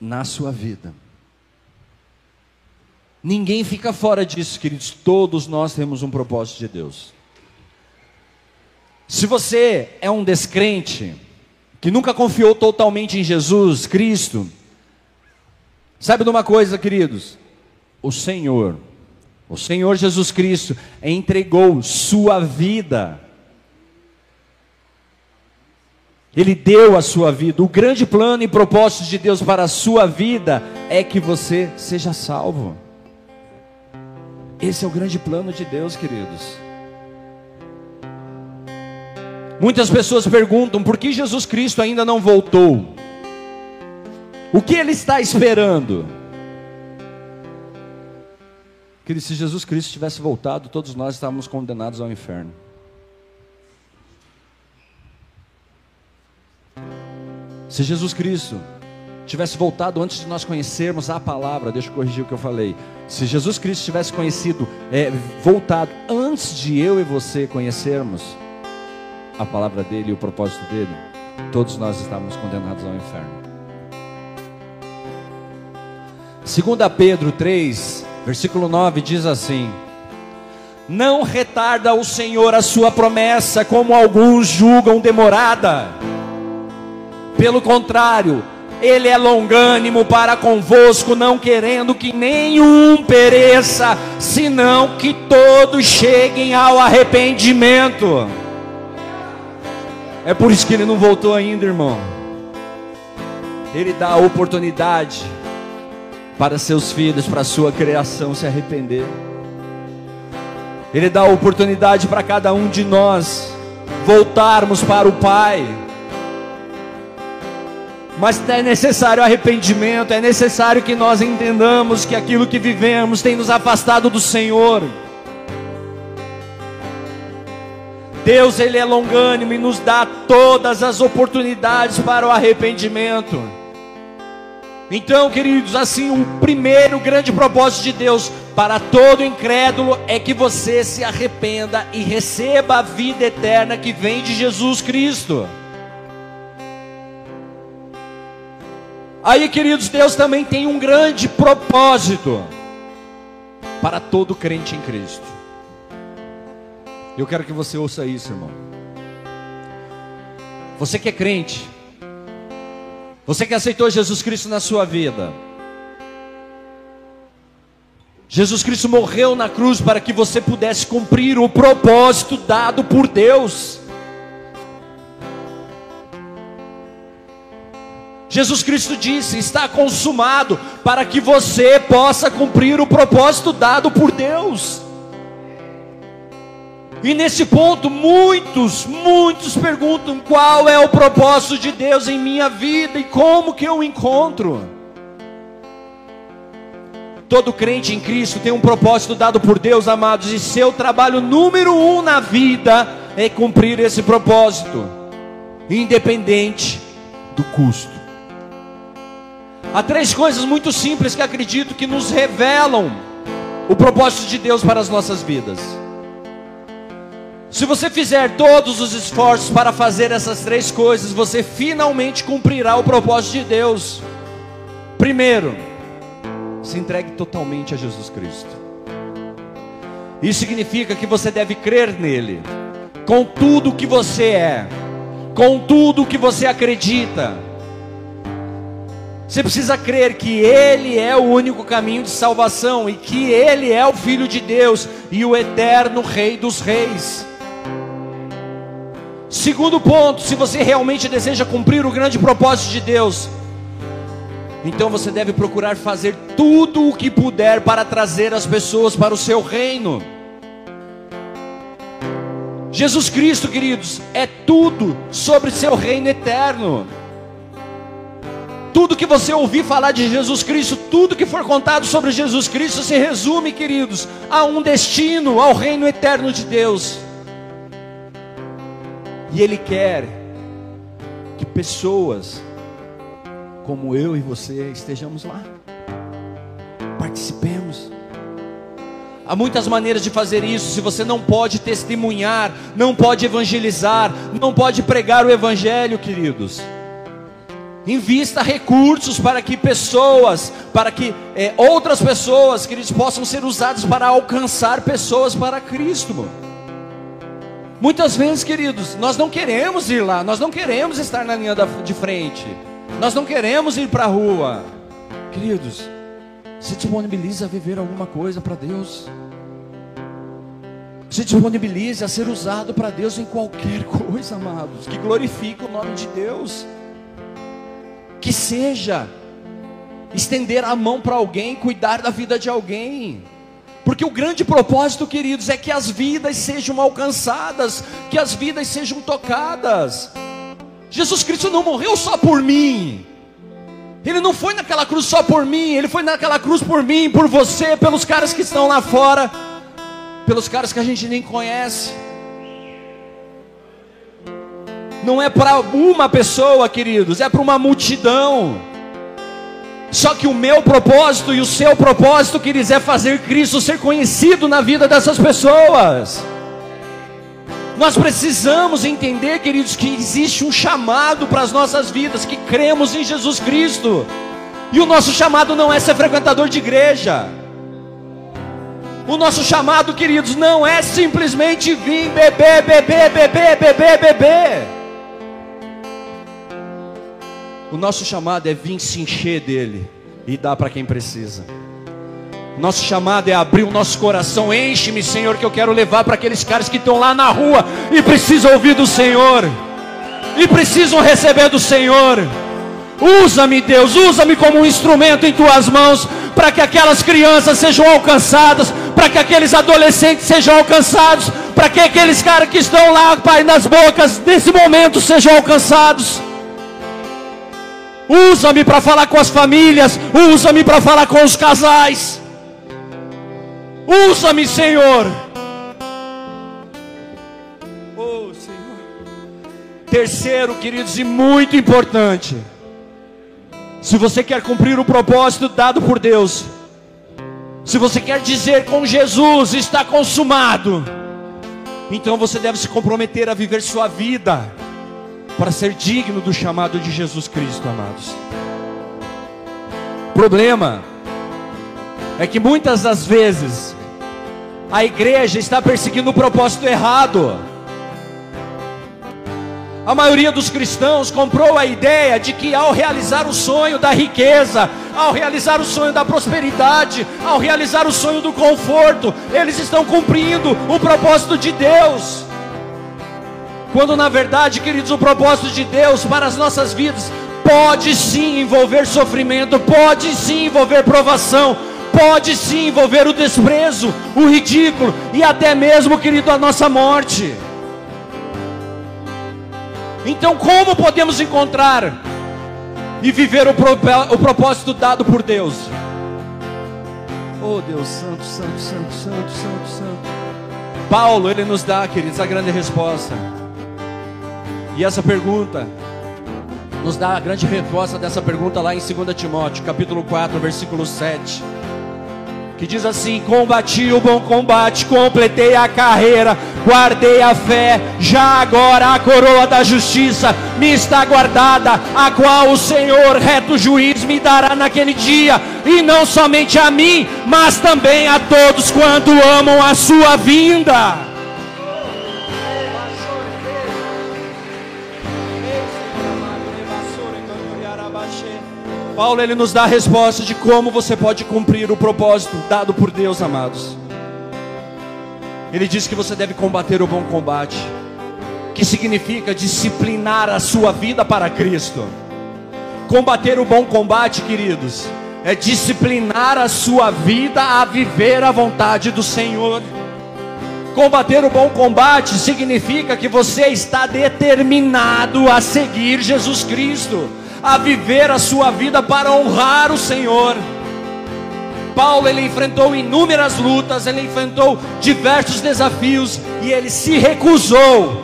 A: na sua vida. Ninguém fica fora disso, queridos. Todos nós temos um propósito de Deus. Se você é um descrente, que nunca confiou totalmente em Jesus Cristo, sabe de uma coisa, queridos? O Senhor, o Senhor Jesus Cristo entregou sua vida. Ele deu a sua vida. O grande plano e propósito de Deus para a sua vida é que você seja salvo. Esse é o grande plano de Deus, queridos. Muitas pessoas perguntam por que Jesus Cristo ainda não voltou. O que ele está esperando? Que se Jesus Cristo tivesse voltado, todos nós estávamos condenados ao inferno. Se Jesus Cristo tivesse voltado antes de nós conhecermos a palavra, deixa eu corrigir o que eu falei. Se Jesus Cristo tivesse conhecido, é, voltado antes de eu e você conhecermos, a palavra dele e o propósito dele, todos nós estávamos condenados ao inferno. 2 Pedro 3, versículo 9 diz assim: Não retarda o Senhor a sua promessa, como alguns julgam demorada. Pelo contrário, ele é longânimo para convosco, não querendo que nenhum pereça, senão que todos cheguem ao arrependimento. É por isso que ele não voltou ainda, irmão. Ele dá a oportunidade para seus filhos, para sua criação se arrepender. Ele dá a oportunidade para cada um de nós voltarmos para o Pai. Mas é necessário arrependimento, é necessário que nós entendamos que aquilo que vivemos tem nos afastado do Senhor. Deus ele é longânimo e nos dá todas as oportunidades para o arrependimento. Então, queridos, assim, o primeiro grande propósito de Deus para todo incrédulo é que você se arrependa e receba a vida eterna que vem de Jesus Cristo. Aí, queridos, Deus também tem um grande propósito para todo crente em Cristo. Eu quero que você ouça isso, irmão. Você que é crente, você que aceitou Jesus Cristo na sua vida, Jesus Cristo morreu na cruz para que você pudesse cumprir o propósito dado por Deus. Jesus Cristo disse: está consumado, para que você possa cumprir o propósito dado por Deus. E nesse ponto, muitos, muitos perguntam qual é o propósito de Deus em minha vida e como que eu encontro. Todo crente em Cristo tem um propósito dado por Deus, amados, e seu trabalho número um na vida é cumprir esse propósito, independente do custo. Há três coisas muito simples que acredito que nos revelam o propósito de Deus para as nossas vidas. Se você fizer todos os esforços para fazer essas três coisas, você finalmente cumprirá o propósito de Deus. Primeiro, se entregue totalmente a Jesus Cristo. Isso significa que você deve crer nele, com tudo o que você é, com tudo o que você acredita. Você precisa crer que Ele é o único caminho de salvação e que Ele é o Filho de Deus e o eterno Rei dos Reis. Segundo ponto, se você realmente deseja cumprir o grande propósito de Deus, então você deve procurar fazer tudo o que puder para trazer as pessoas para o seu reino. Jesus Cristo, queridos, é tudo sobre seu reino eterno. Tudo que você ouvir falar de Jesus Cristo, tudo que for contado sobre Jesus Cristo se resume, queridos, a um destino, ao reino eterno de Deus. E Ele quer que pessoas como eu e você estejamos lá, participemos. Há muitas maneiras de fazer isso. Se você não pode testemunhar, não pode evangelizar, não pode pregar o Evangelho, queridos. Invista recursos para que pessoas, para que é, outras pessoas, queridos, possam ser usados para alcançar pessoas para Cristo. Mano. Muitas vezes, queridos, nós não queremos ir lá, nós não queremos estar na linha de frente, nós não queremos ir para a rua. Queridos, se disponibilize a viver alguma coisa para Deus. Se disponibilize a ser usado para Deus em qualquer coisa, amados, que glorifique o nome de Deus. Que seja estender a mão para alguém, cuidar da vida de alguém. Porque o grande propósito, queridos, é que as vidas sejam alcançadas, que as vidas sejam tocadas. Jesus Cristo não morreu só por mim. Ele não foi naquela cruz só por mim, ele foi naquela cruz por mim, por você, pelos caras que estão lá fora, pelos caras que a gente nem conhece. Não é para uma pessoa, queridos, é para uma multidão. Só que o meu propósito e o seu propósito, queridos, é fazer Cristo ser conhecido na vida dessas pessoas. Nós precisamos entender, queridos, que existe um chamado para as nossas vidas, que cremos em Jesus Cristo. E o nosso chamado não é ser frequentador de igreja. O nosso chamado, queridos, não é simplesmente vir beber, beber, beber, beber, beber. O nosso chamado é vir se encher dele e dar para quem precisa. Nosso chamado é abrir o nosso coração. Enche-me, Senhor, que eu quero levar para aqueles caras que estão lá na rua e precisam ouvir do Senhor. E precisam receber do Senhor. Usa-me, Deus, usa-me como um instrumento em tuas mãos para que aquelas crianças sejam alcançadas, para que aqueles adolescentes sejam alcançados, para que aqueles caras que estão lá, Pai, nas bocas nesse momento sejam alcançados. Usa-me para falar com as famílias. Usa-me para falar com os casais. Usa-me, Senhor. Oh, Senhor. Terceiro, queridos, e muito importante. Se você quer cumprir o propósito dado por Deus, se você quer dizer com Jesus está consumado, então você deve se comprometer a viver sua vida para ser digno do chamado de Jesus Cristo, amados. O problema é que muitas das vezes a igreja está perseguindo o propósito errado. A maioria dos cristãos comprou a ideia de que ao realizar o sonho da riqueza, ao realizar o sonho da prosperidade, ao realizar o sonho do conforto, eles estão cumprindo o propósito de Deus. Quando na verdade, queridos, o propósito de Deus para as nossas vidas pode sim envolver sofrimento, pode sim envolver provação, pode sim envolver o desprezo, o ridículo e até mesmo, querido, a nossa morte. Então, como podemos encontrar e viver o, o propósito dado por Deus? Oh Deus, santo, santo, santo, santo, santo, santo. Paulo, ele nos dá, queridos, a grande resposta. E essa pergunta nos dá a grande resposta dessa pergunta lá em 2 Timóteo, capítulo 4, versículo 7 que diz assim: Combati o bom combate, completei a carreira, guardei a fé, já agora a coroa da justiça me está guardada, a qual o Senhor, reto juiz, me dará naquele dia, e não somente a mim, mas também a todos quanto amam a sua vinda. Paulo ele nos dá a resposta de como você pode cumprir o propósito dado por Deus, amados. Ele diz que você deve combater o bom combate, que significa disciplinar a sua vida para Cristo. Combater o bom combate, queridos, é disciplinar a sua vida a viver a vontade do Senhor. Combater o bom combate significa que você está determinado a seguir Jesus Cristo a viver a sua vida para honrar o Senhor. Paulo ele enfrentou inúmeras lutas, ele enfrentou diversos desafios e ele se recusou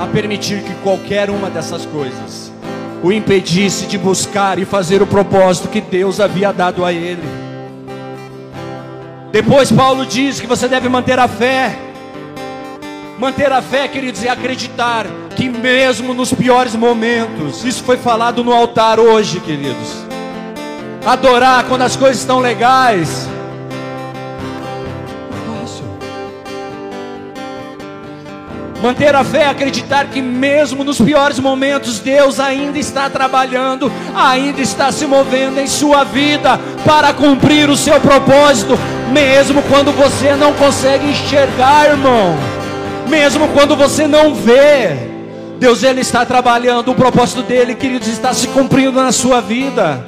A: a permitir que qualquer uma dessas coisas o impedisse de buscar e fazer o propósito que Deus havia dado a ele. Depois Paulo diz que você deve manter a fé. Manter a fé, queridos, é acreditar que mesmo nos piores momentos, isso foi falado no altar hoje, queridos. Adorar quando as coisas estão legais. Manter a fé, acreditar que mesmo nos piores momentos, Deus ainda está trabalhando, ainda está se movendo em sua vida para cumprir o seu propósito, mesmo quando você não consegue enxergar, irmão, mesmo quando você não vê. Deus ele está trabalhando, o propósito dele, queridos, está se cumprindo na sua vida.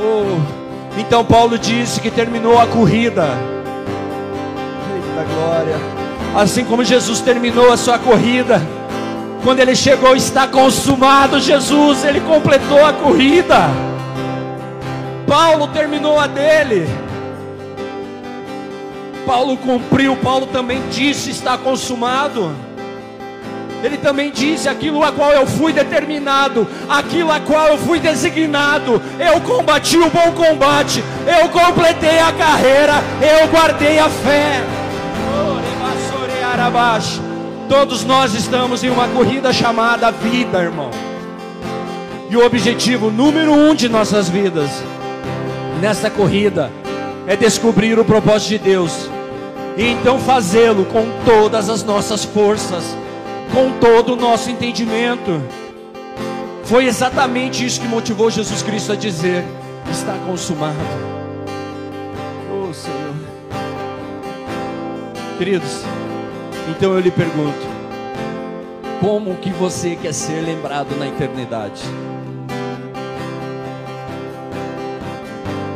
A: Oh, então Paulo disse que terminou a corrida. Eita glória. Assim como Jesus terminou a sua corrida, quando ele chegou, está consumado, Jesus, ele completou a corrida. Paulo terminou a dele. Paulo cumpriu, Paulo também disse: está consumado. Ele também disse: aquilo a qual eu fui determinado, aquilo a qual eu fui designado, eu combati o bom combate, eu completei a carreira, eu guardei a fé. Todos nós estamos em uma corrida chamada vida, irmão. E o objetivo número um de nossas vidas, nessa corrida, é descobrir o propósito de Deus. E então fazê-lo com todas as nossas forças com todo o nosso entendimento. Foi exatamente isso que motivou Jesus Cristo a dizer: está consumado. Oh Senhor. Queridos, então eu lhe pergunto: como que você quer ser lembrado na eternidade?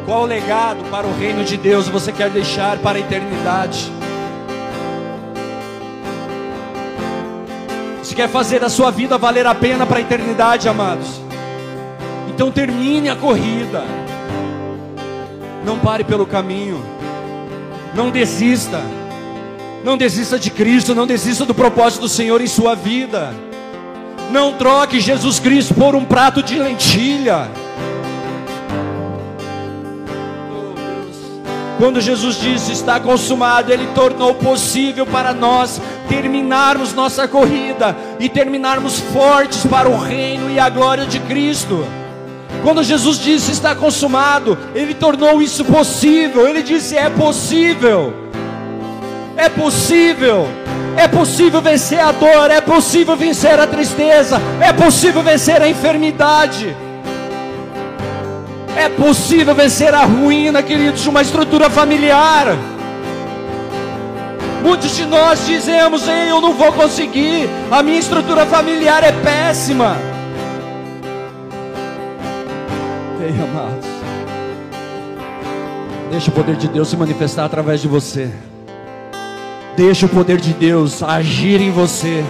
A: Qual legado para o reino de Deus você quer deixar para a eternidade? Quer fazer a sua vida valer a pena para a eternidade, amados. Então termine a corrida. Não pare pelo caminho. Não desista. Não desista de Cristo, não desista do propósito do Senhor em sua vida. Não troque Jesus Cristo por um prato de lentilha. Quando Jesus disse está consumado, Ele tornou possível para nós terminarmos nossa corrida e terminarmos fortes para o reino e a glória de Cristo. Quando Jesus disse está consumado, Ele tornou isso possível. Ele disse é possível, é possível. É possível vencer a dor, é possível vencer a tristeza, é possível vencer a enfermidade. É possível vencer a ruína, queridos, de uma estrutura familiar. Muitos de nós dizemos: Ei, eu não vou conseguir, a minha estrutura familiar é péssima. Ei, amados, Deixa o poder de Deus se manifestar através de você. Deixa o poder de Deus agir em você.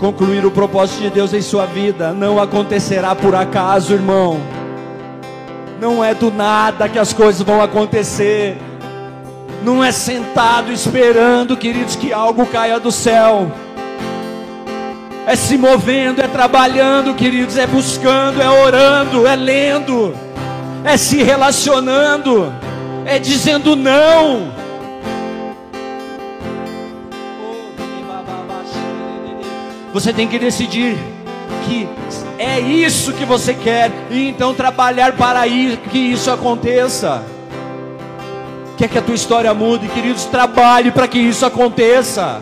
A: Concluir o propósito de Deus em sua vida não acontecerá por acaso, irmão. Não é do nada que as coisas vão acontecer. Não é sentado esperando, queridos, que algo caia do céu. É se movendo, é trabalhando, queridos, é buscando, é orando, é lendo, é se relacionando, é dizendo não. Você tem que decidir que é isso que você quer e então trabalhar para que isso aconteça. Quer que a tua história mude, queridos? Trabalhe para que isso aconteça.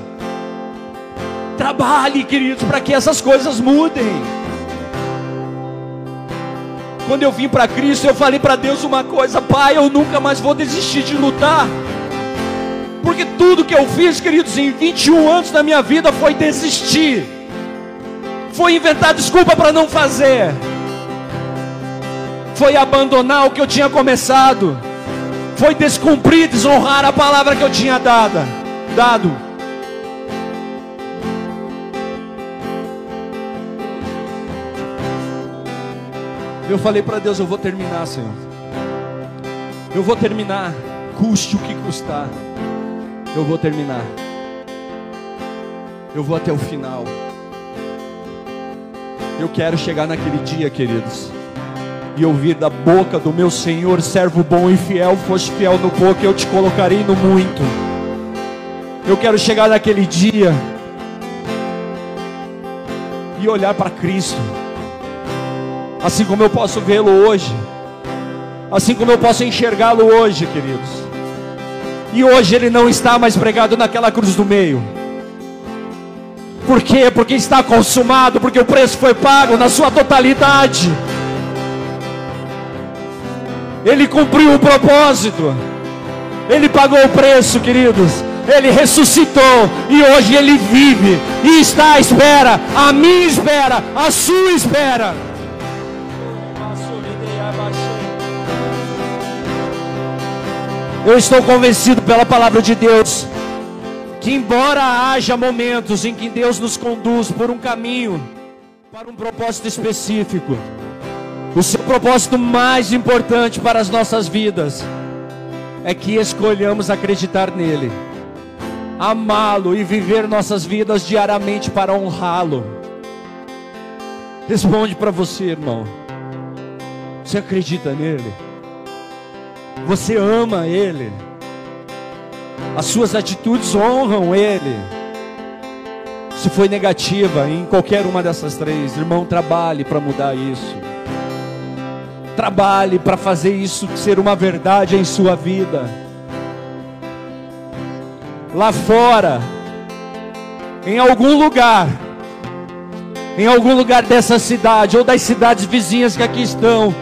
A: Trabalhe, queridos, para que essas coisas mudem. Quando eu vim para Cristo, eu falei para Deus uma coisa: Pai, eu nunca mais vou desistir de lutar. Porque tudo que eu fiz, queridos, em 21 anos da minha vida foi desistir. Foi inventar desculpa para não fazer. Foi abandonar o que eu tinha começado foi descumprir, desonrar a palavra que eu tinha dada, dado. Eu falei para Deus, eu vou terminar, Senhor. Eu vou terminar, custe o que custar. Eu vou terminar. Eu vou até o final. Eu quero chegar naquele dia, queridos e ouvir da boca do meu Senhor, servo bom e fiel, foste fiel no pouco, eu te colocarei no muito. Eu quero chegar naquele dia e olhar para Cristo, assim como eu posso vê-lo hoje, assim como eu posso enxergá-lo hoje, queridos. E hoje ele não está mais pregado naquela cruz do meio. Por quê? Porque está consumado, porque o preço foi pago na sua totalidade. Ele cumpriu o propósito. Ele pagou o preço, queridos. Ele ressuscitou e hoje ele vive e está à espera, a minha espera, a sua espera. Eu estou convencido pela palavra de Deus que embora haja momentos em que Deus nos conduz por um caminho para um propósito específico, o seu propósito mais importante para as nossas vidas é que escolhamos acreditar nele, amá-lo e viver nossas vidas diariamente para honrá-lo. Responde para você, irmão. Você acredita nele? Você ama ele? As suas atitudes honram ele? Se foi negativa em qualquer uma dessas três, irmão, trabalhe para mudar isso. Trabalhe para fazer isso ser uma verdade em sua vida. Lá fora, em algum lugar, em algum lugar dessa cidade ou das cidades vizinhas que aqui estão,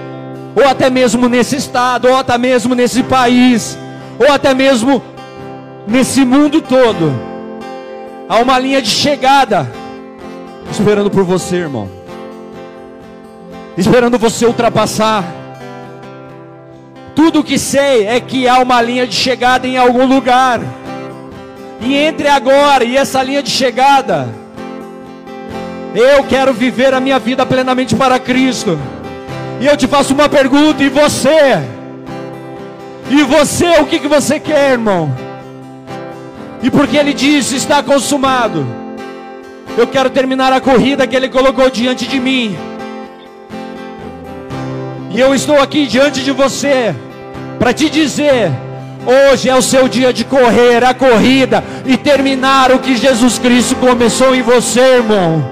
A: ou até mesmo nesse estado, ou até mesmo nesse país, ou até mesmo nesse mundo todo, há uma linha de chegada esperando por você, irmão esperando você ultrapassar. Tudo que sei é que há uma linha de chegada em algum lugar. E entre agora e essa linha de chegada, eu quero viver a minha vida plenamente para Cristo. E eu te faço uma pergunta: e você? E você, o que, que você quer, irmão? E porque ele disse: está consumado. Eu quero terminar a corrida que ele colocou diante de mim. E eu estou aqui diante de você para te dizer: hoje é o seu dia de correr a corrida e terminar o que Jesus Cristo começou em você, irmão.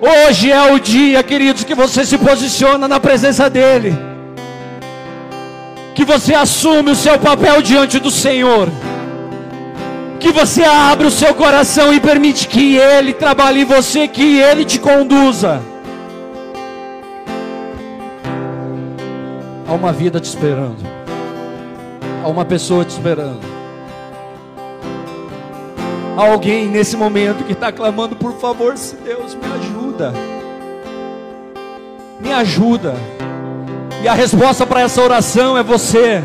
A: Hoje é o dia, queridos, que você se posiciona na presença dEle, que você assume o seu papel diante do Senhor, que você abre o seu coração e permite que Ele trabalhe em você, que Ele te conduza. Há uma vida te esperando. Há uma pessoa te esperando. Há alguém nesse momento que está clamando, por favor, se Deus me ajuda. Me ajuda. E a resposta para essa oração é você.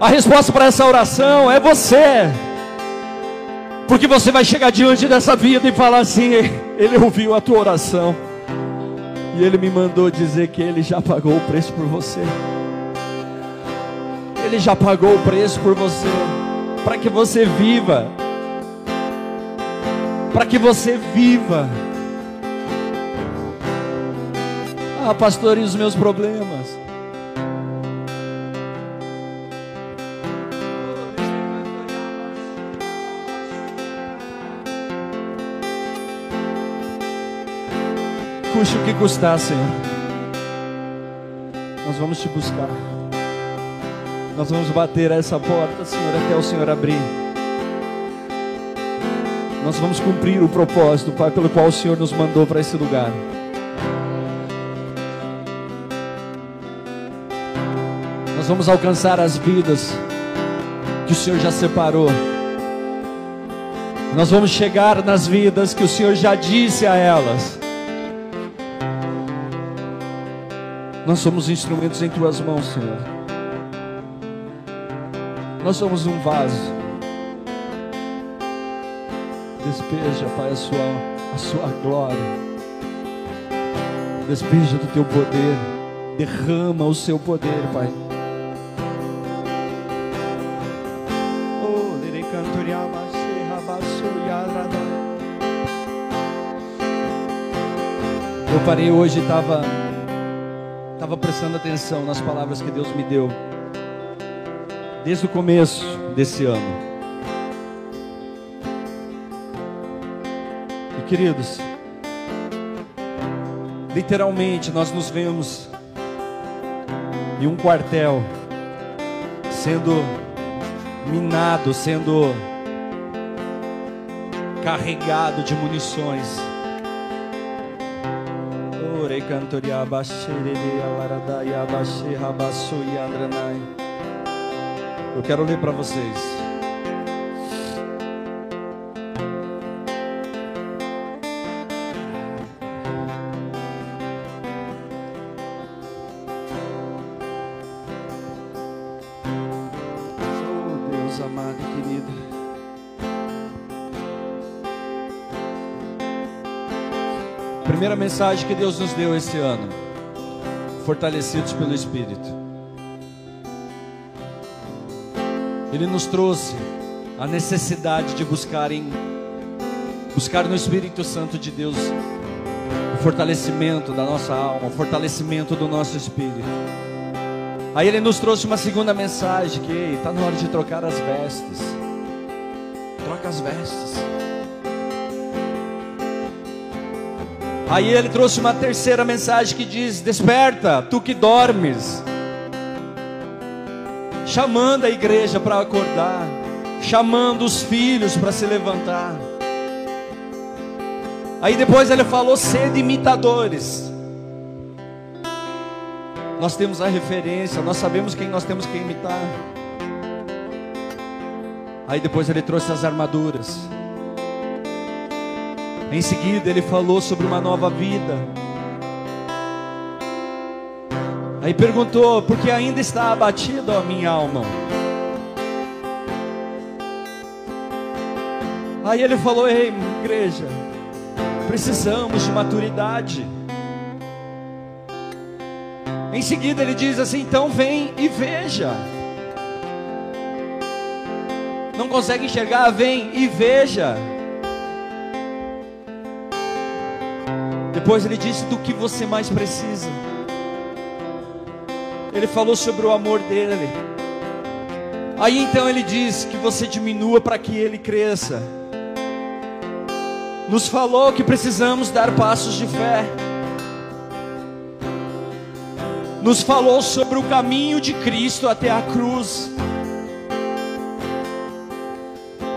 A: A resposta para essa oração é você. Porque você vai chegar diante dessa vida e falar assim: Ele ouviu a tua oração. E Ele me mandou dizer que Ele já pagou o preço por você. Ele já pagou o preço por você. Para que você viva. Para que você viva. Ah, pastor, e os meus problemas? Custe o que custar, Senhor. Nós vamos te buscar. Nós vamos bater essa porta, Senhor, até o Senhor abrir. Nós vamos cumprir o propósito, Pai, pelo qual o Senhor nos mandou para esse lugar. Nós vamos alcançar as vidas que o Senhor já separou. Nós vamos chegar nas vidas que o Senhor já disse a elas. Nós somos instrumentos em tuas mãos, Senhor. Nós somos um vaso. Despeja, Pai, a sua, a sua glória. Despeja do teu poder. Derrama o seu poder, Pai. Oh, Eu parei hoje e estava estava prestando atenção nas palavras que Deus me deu, desde o começo desse ano. E queridos, literalmente nós nos vemos em um quartel, sendo minado, sendo carregado de munições cantoria basherele alaradaya bashe rabasu yandranai. Eu quero ler para vocês. Primeira mensagem que Deus nos deu esse ano: fortalecidos pelo Espírito. Ele nos trouxe a necessidade de buscar em buscar no Espírito Santo de Deus o fortalecimento da nossa alma, o fortalecimento do nosso espírito. Aí ele nos trouxe uma segunda mensagem que está na hora de trocar as vestes. Troca as vestes. Aí ele trouxe uma terceira mensagem que diz: Desperta, tu que dormes. Chamando a igreja para acordar, chamando os filhos para se levantar. Aí depois ele falou: sede imitadores. Nós temos a referência, nós sabemos quem nós temos que imitar. Aí depois ele trouxe as armaduras. Em seguida, ele falou sobre uma nova vida. Aí perguntou: Por que ainda está abatida a minha alma? Aí ele falou: Ei, igreja, precisamos de maturidade. Em seguida, ele diz assim: Então vem e veja. Não consegue enxergar? Vem e veja. Depois ele disse do que você mais precisa. Ele falou sobre o amor dele. Aí então ele diz que você diminua para que ele cresça. Nos falou que precisamos dar passos de fé. Nos falou sobre o caminho de Cristo até a cruz.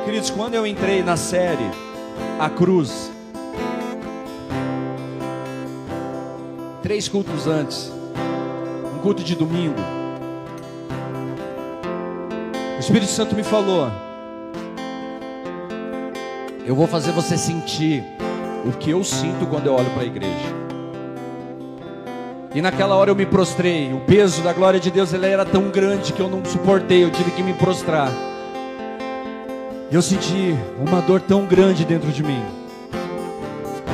A: Queridos, quando eu entrei na série A Cruz, três cultos antes, um culto de domingo. O Espírito Santo me falou: Eu vou fazer você sentir o que eu sinto quando eu olho para a igreja. E naquela hora eu me prostrei. O peso da glória de Deus ele era tão grande que eu não suportei, eu tive que me prostrar. E eu senti uma dor tão grande dentro de mim.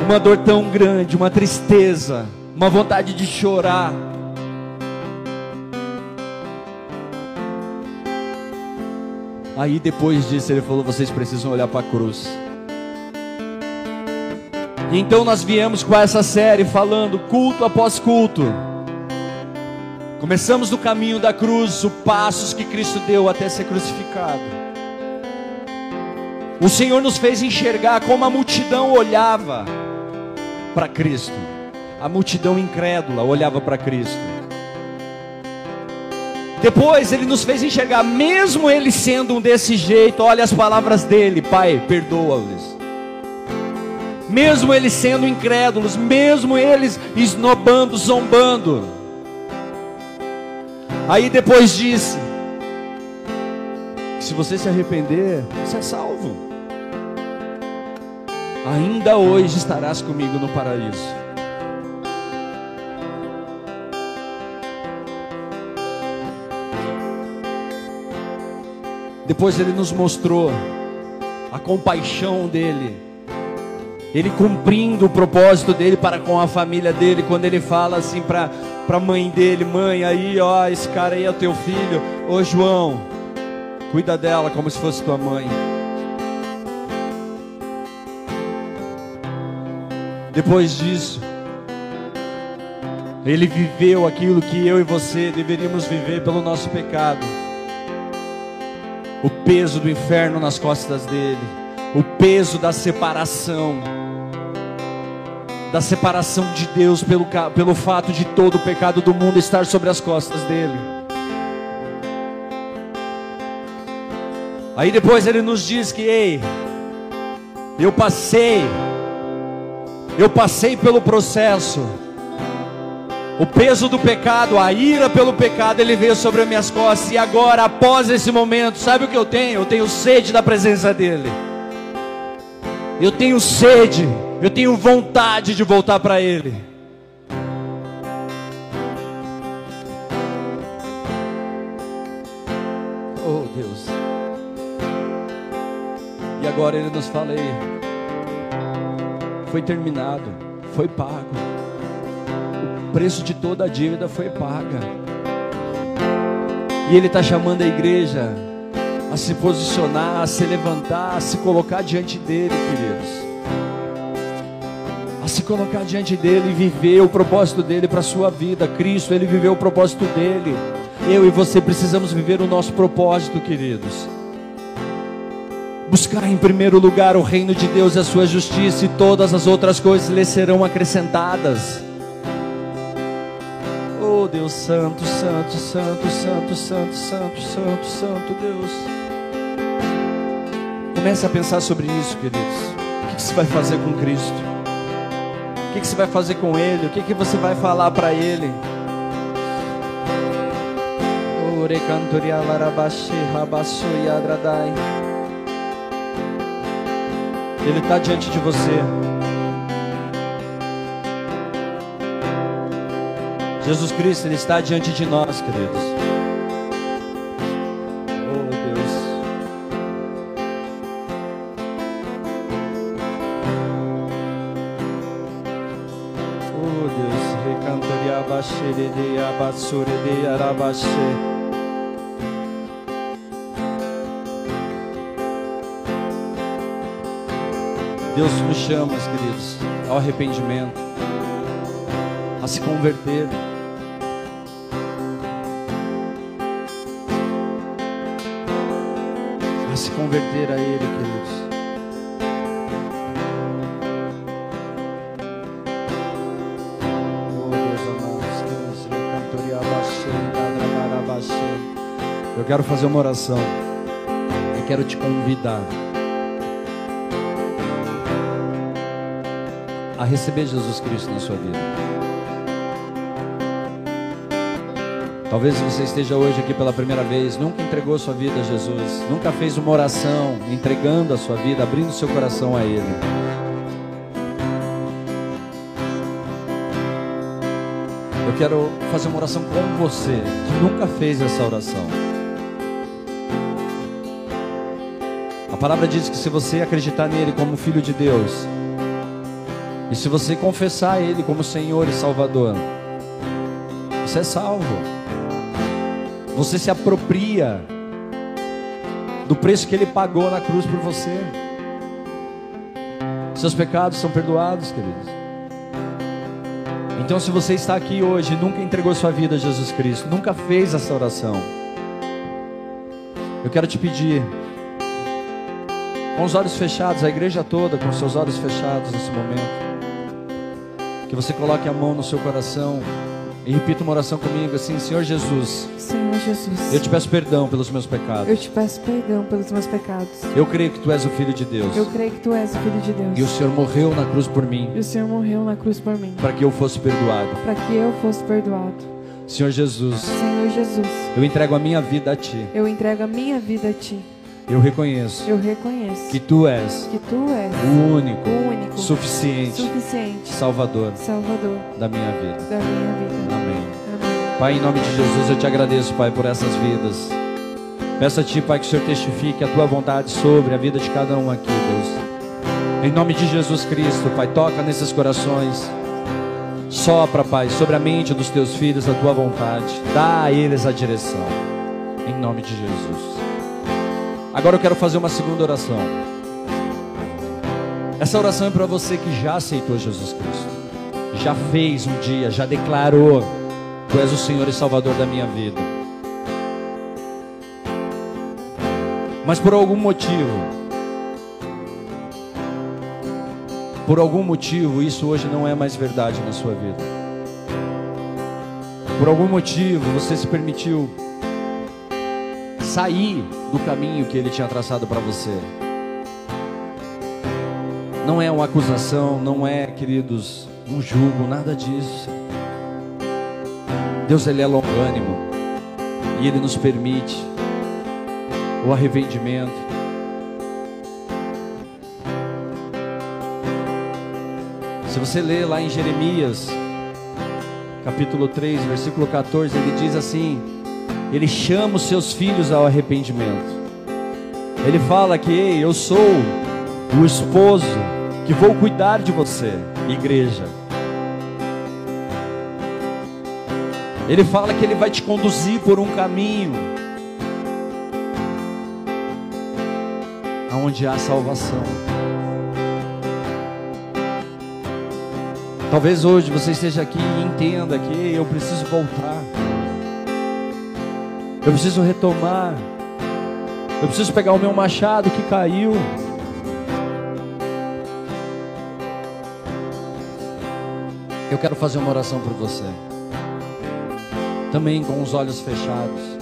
A: Uma dor tão grande, uma tristeza, uma vontade de chorar. Aí depois disso ele falou: vocês precisam olhar para a cruz. Então nós viemos com essa série falando culto após culto. Começamos no caminho da cruz, os passos que Cristo deu até ser crucificado. O Senhor nos fez enxergar como a multidão olhava para Cristo. A multidão incrédula olhava para Cristo. Depois ele nos fez enxergar, mesmo ele sendo um desse jeito, olha as palavras dele: Pai, perdoa-lhes mesmo eles sendo incrédulos, mesmo eles esnobando, zombando. Aí depois disse: se você se arrepender, você é salvo. Ainda hoje estarás comigo no paraíso. Depois ele nos mostrou a compaixão dele ele cumprindo o propósito dele para com a família dele, quando ele fala assim para a mãe dele: Mãe, aí, ó, esse cara aí é teu filho, ô João, cuida dela como se fosse tua mãe. Depois disso, ele viveu aquilo que eu e você deveríamos viver pelo nosso pecado. O peso do inferno nas costas dele, o peso da separação da separação de Deus pelo, pelo fato de todo o pecado do mundo estar sobre as costas dele. Aí depois ele nos diz que, ei, eu passei, eu passei pelo processo, o peso do pecado, a ira pelo pecado, ele veio sobre as minhas costas, e agora, após esse momento, sabe o que eu tenho? Eu tenho sede da presença dEle, eu tenho sede eu tenho vontade de voltar para Ele. Oh Deus. E agora Ele nos fala aí. Foi terminado, foi pago. Preço de toda a dívida foi paga. E Ele está chamando a igreja a se posicionar, a se levantar, a se colocar diante dele, queridos se colocar diante dele e viver o propósito dele para a sua vida. Cristo, ele viveu o propósito dele. Eu e você precisamos viver o nosso propósito, queridos. Buscar em primeiro lugar o reino de Deus e a sua justiça, e todas as outras coisas lhe serão acrescentadas. Oh Deus Santo, Santo, Santo, Santo, Santo, Santo, Santo, Santo Deus. Comece a pensar sobre isso, queridos. O que você vai fazer com Cristo? O que, você vai fazer com ele? O que, você vai falar para ele? Ele está diante de você. Jesus Cristo, Ele está diante de nós, queridos. Deus nos chama, queridos, ao arrependimento, a se converter. Converter a Ele, queridos. Eu quero fazer uma oração. Eu quero te convidar a receber Jesus Cristo na sua vida. Talvez você esteja hoje aqui pela primeira vez, nunca entregou sua vida a Jesus, nunca fez uma oração entregando a sua vida, abrindo seu coração a Ele. Eu quero fazer uma oração com você que nunca fez essa oração. A palavra diz que se você acreditar nele como filho de Deus, e se você confessar ele como Senhor e Salvador, você é salvo. Você se apropria do preço que ele pagou na cruz por você. Seus pecados são perdoados, queridos. Então, se você está aqui hoje e nunca entregou sua vida a Jesus Cristo, nunca fez essa oração, eu quero te pedir, com os olhos fechados, a igreja toda com seus olhos fechados nesse momento, que você coloque a mão no seu coração e repita uma oração comigo assim: Senhor Jesus,
B: Jesus,
A: eu te peço perdão pelos meus pecados.
B: eu te peço perdão pelos meus pecados.
A: Eu creio que tu és o Filho de Deus.
B: Eu creio que tu és o Filho de Deus.
A: E o Senhor morreu na cruz por mim,
B: E o Senhor morreu na cruz por mim,
A: para que eu fosse perdoado.
B: para que eu fosse perdoado.
A: Senhor Jesus,
B: Senhor Jesus,
A: eu entrego a minha vida a ti.
B: eu entrego a minha vida a ti.
A: Eu reconheço
B: Eu reconheço
A: que tu és
B: que tu és
A: o único,
B: o único,
A: suficiente
B: suficiente,
A: Salvador
B: Salvador
A: da minha vida.
B: da minha vida.
A: Amém. Pai, em nome de Jesus, eu te agradeço, Pai, por essas vidas. Peço a Ti, Pai, que o Senhor testifique a Tua vontade sobre a vida de cada um aqui, Deus. Em nome de Jesus Cristo, Pai, toca nesses corações. Sopra, Pai, sobre a mente dos Teus filhos a Tua vontade. Dá a eles a direção. Em nome de Jesus. Agora eu quero fazer uma segunda oração. Essa oração é para você que já aceitou Jesus Cristo. Já fez um dia, já declarou Tu és o Senhor e Salvador da minha vida. Mas por algum motivo, por algum motivo, isso hoje não é mais verdade na sua vida. Por algum motivo, você se permitiu sair do caminho que Ele tinha traçado para você. Não é uma acusação, não é, queridos, um julgo, nada disso. Deus ele é longânimo e ele nos permite o arrependimento. Se você ler lá em Jeremias, capítulo 3, versículo 14, ele diz assim: Ele chama os seus filhos ao arrependimento. Ele fala que Ei, eu sou o esposo que vou cuidar de você, igreja. Ele fala que ele vai te conduzir por um caminho aonde há salvação. Talvez hoje você esteja aqui e entenda que eu preciso voltar. Eu preciso retomar. Eu preciso pegar o meu machado que caiu. Eu quero fazer uma oração por você também com os olhos fechados.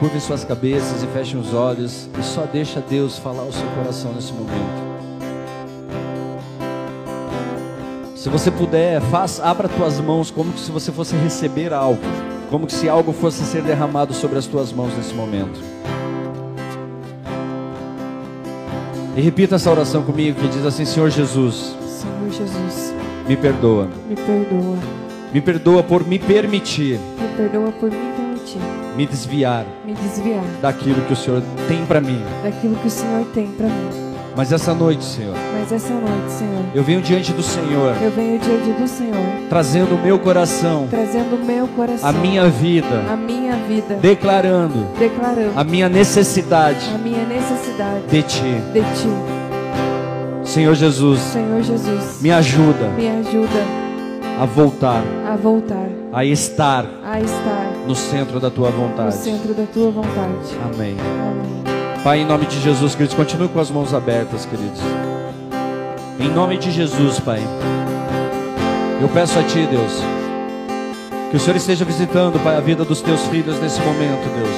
A: Curve suas cabeças e feche os olhos e só deixa Deus falar o seu coração nesse momento. Se você puder, faça, abra tuas mãos como se você fosse receber algo, como se algo fosse ser derramado sobre as tuas mãos nesse momento. E repita essa oração comigo que diz assim: Senhor Jesus,
B: Senhor Jesus,
A: me perdoa.
B: me perdoa.
A: Me perdoa por me permitir
B: Me perdoa por me permitir
A: me desviar
B: me desviar
A: daquilo que o Senhor tem para mim.
B: daquilo que o Senhor tem para mim.
A: Mas essa noite, Senhor,
B: Mas essa noite, Senhor,
A: eu venho diante do Senhor,
B: eu venho diante do Senhor,
A: trazendo o meu coração,
B: trazendo o meu coração,
A: a minha vida,
B: a minha vida,
A: declarando
B: declarando
A: a minha necessidade
B: a minha necessidade
A: de Ti.
B: de Ti.
A: Senhor Jesus,
B: Senhor Jesus,
A: me ajuda
B: me ajuda
A: a voltar,
B: a voltar,
A: a estar
B: a estar
A: no centro da Tua
B: no
A: vontade.
B: centro da Tua vontade.
A: Amém.
B: Amém.
A: Pai, em nome de Jesus, queridos, continue com as mãos abertas, queridos. Em nome de Jesus, Pai. Eu peço a Ti, Deus, que o Senhor esteja visitando, Pai, a vida dos Teus filhos nesse momento, Deus.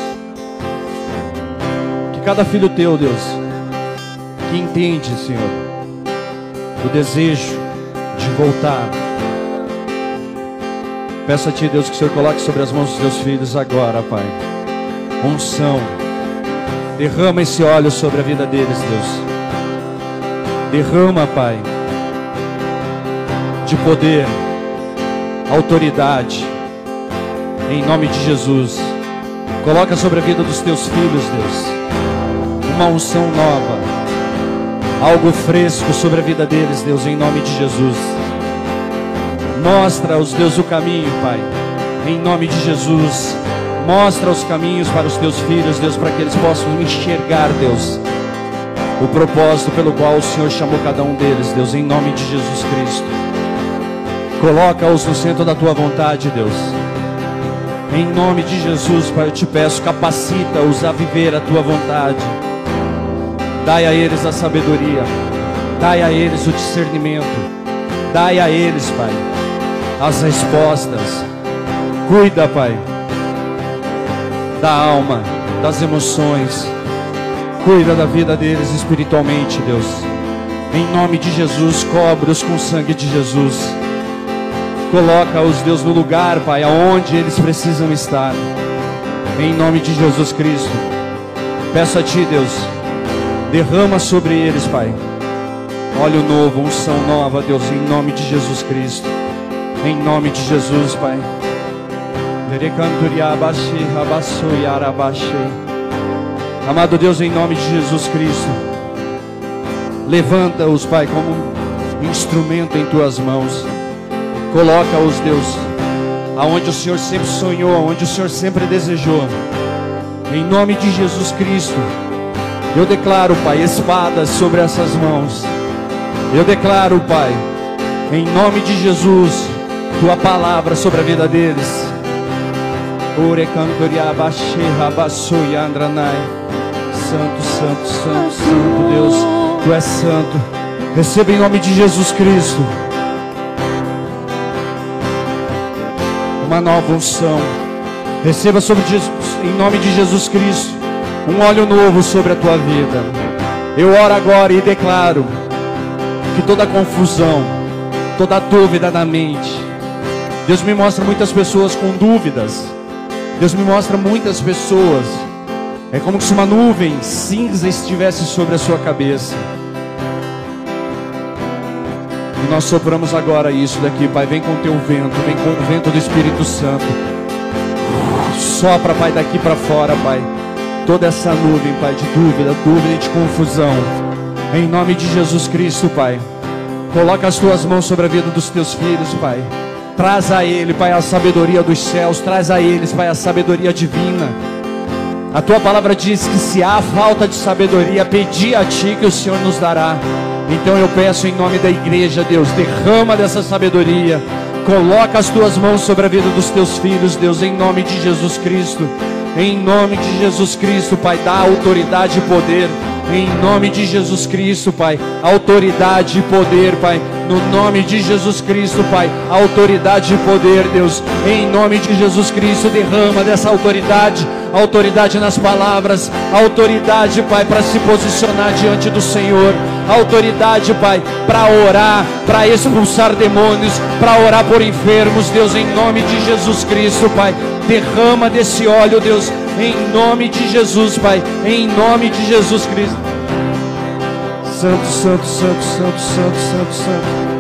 A: Que cada filho Teu, Deus, que entende, Senhor, o desejo de voltar. Peço a Ti, Deus, que o Senhor coloque sobre as mãos dos Teus filhos agora, Pai. Unção. Derrama esse óleo sobre a vida deles, Deus. Derrama, Pai. de poder, autoridade. Em nome de Jesus. Coloca sobre a vida dos teus filhos, Deus, uma unção nova, algo fresco sobre a vida deles, Deus, em nome de Jesus. Mostra aos Deus o caminho, Pai, em nome de Jesus. Mostra os caminhos para os teus filhos, Deus, para que eles possam enxergar, Deus, o propósito pelo qual o Senhor chamou cada um deles, Deus, em nome de Jesus Cristo. Coloca-os no centro da tua vontade, Deus. Em nome de Jesus, Pai, eu te peço, capacita-os a viver a tua vontade. Dai a eles a sabedoria, dai a eles o discernimento, dai a eles, Pai, as respostas. Cuida, Pai, da alma, das emoções. Cuida da vida deles espiritualmente, Deus. Em nome de Jesus, cobre-os com o sangue de Jesus. Coloca-os, Deus, no lugar, Pai, aonde eles precisam estar. Em nome de Jesus Cristo. Peço a Ti, Deus, derrama sobre eles, Pai. Óleo novo, unção nova, Deus, em nome de Jesus Cristo. Em nome de Jesus, Pai. Amado Deus, em nome de Jesus Cristo, levanta-os, Pai, como um instrumento em tuas mãos. Coloca-os, Deus, aonde o Senhor sempre sonhou, aonde o Senhor sempre desejou. Em nome de Jesus Cristo, eu declaro, Pai, espadas sobre essas mãos. Eu declaro, Pai, em nome de Jesus, tua palavra sobre a vida deles. Santo, santo, santo, santo Deus, tu és santo. Receba em nome de Jesus Cristo uma nova unção. Receba sobre Jesus, em nome de Jesus Cristo um óleo novo sobre a tua vida. Eu oro agora e declaro que toda confusão, toda dúvida na mente, Deus me mostra muitas pessoas com dúvidas. Deus me mostra muitas pessoas. É como se uma nuvem cinza estivesse sobre a sua cabeça. E nós sopramos agora isso daqui, Pai. Vem com o teu vento, vem com o vento do Espírito Santo. Sopra, Pai, daqui para fora, Pai. Toda essa nuvem, Pai, de dúvida, dúvida e de confusão. Em nome de Jesus Cristo, Pai. Coloca as tuas mãos sobre a vida dos teus filhos, Pai. Traz a Ele, Pai, a sabedoria dos céus. Traz a eles, Pai, a sabedoria divina. A tua palavra diz que se há falta de sabedoria, pedi a Ti que o Senhor nos dará. Então eu peço em nome da igreja, Deus, derrama dessa sabedoria. Coloca as tuas mãos sobre a vida dos teus filhos, Deus, em nome de Jesus Cristo. Em nome de Jesus Cristo, Pai, dá autoridade e poder. Em nome de Jesus Cristo, Pai, autoridade e poder, Pai. No nome de Jesus Cristo, Pai, autoridade e poder, Deus. Em nome de Jesus Cristo, derrama dessa autoridade, autoridade nas palavras, autoridade, Pai, para se posicionar diante do Senhor, autoridade, Pai, para orar, para expulsar demônios, para orar por enfermos, Deus, em nome de Jesus Cristo, Pai. Derrama desse óleo, Deus, em nome de Jesus, Pai, em nome de Jesus Cristo. Santo, santo, santo, santo, santo, santo, santo.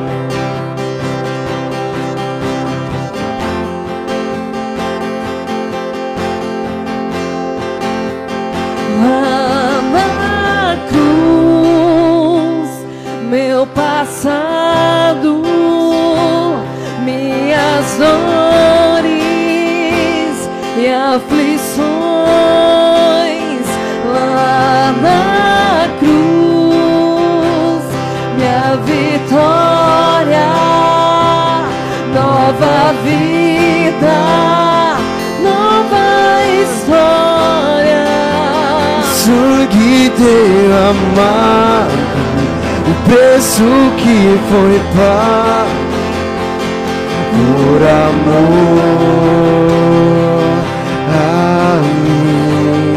C: Sangue derramado, o preço que foi pago por amor a mim.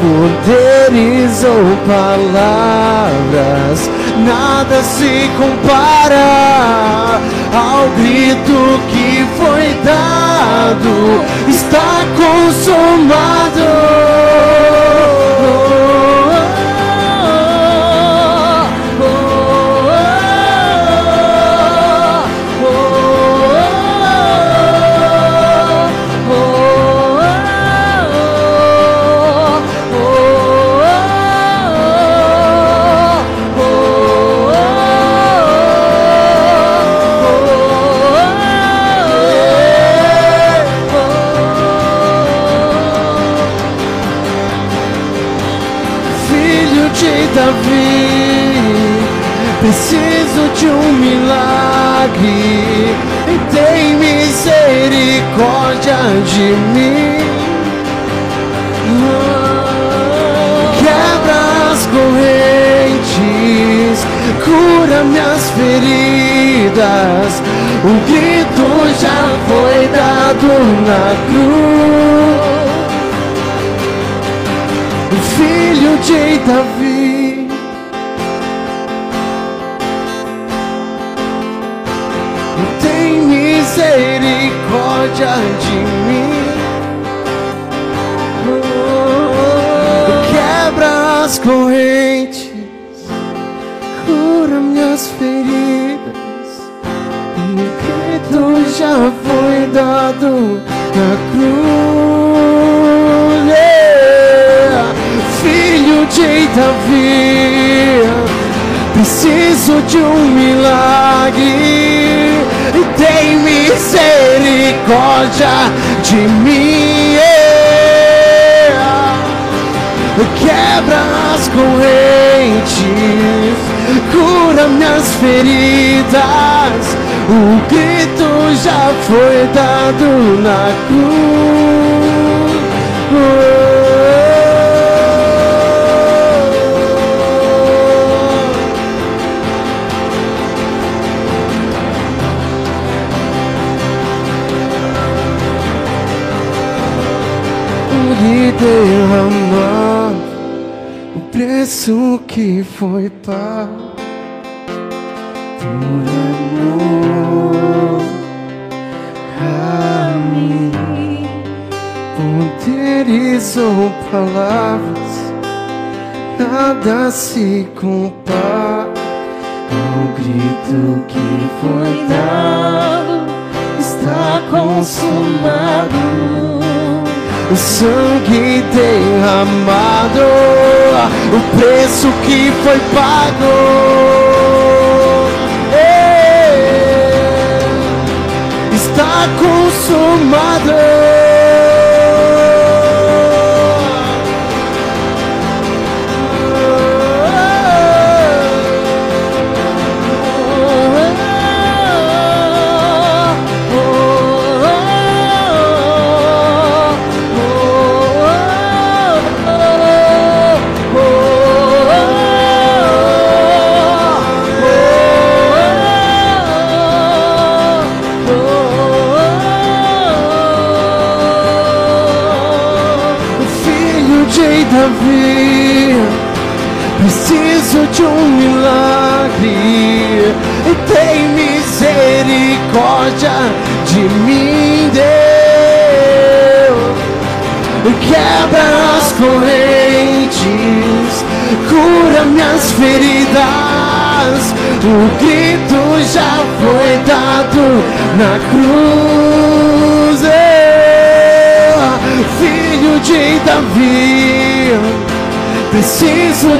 C: Poderes ou palavras, nada se compara ao grito que foi dado, está consumado.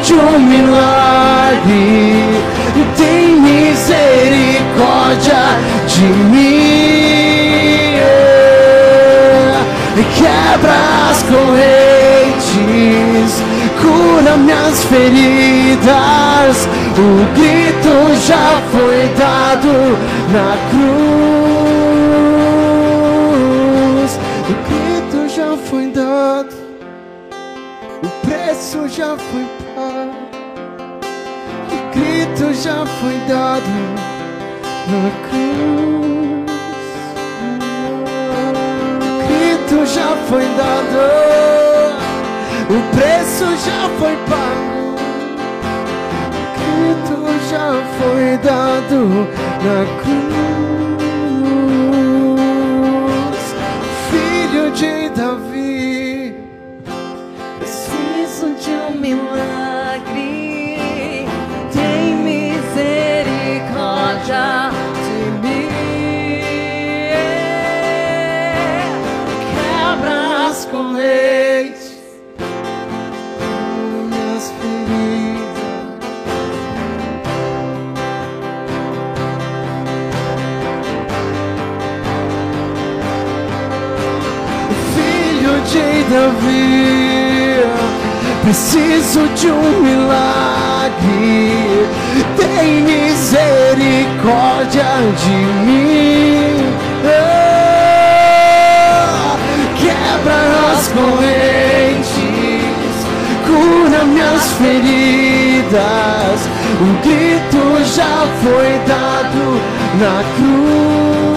C: de um milagre. Tem misericórdia de mim. E quebra as correntes, cura minhas feridas. O grito já foi dado na cruz. foi dado na cruz. O grito já foi dado, o preço já foi pago. O grito já foi dado na cruz.
B: preciso de um milagre. Tem misericórdia de mim.
C: Ah, quebra as correntes, cura minhas feridas. O grito já foi dado na cruz.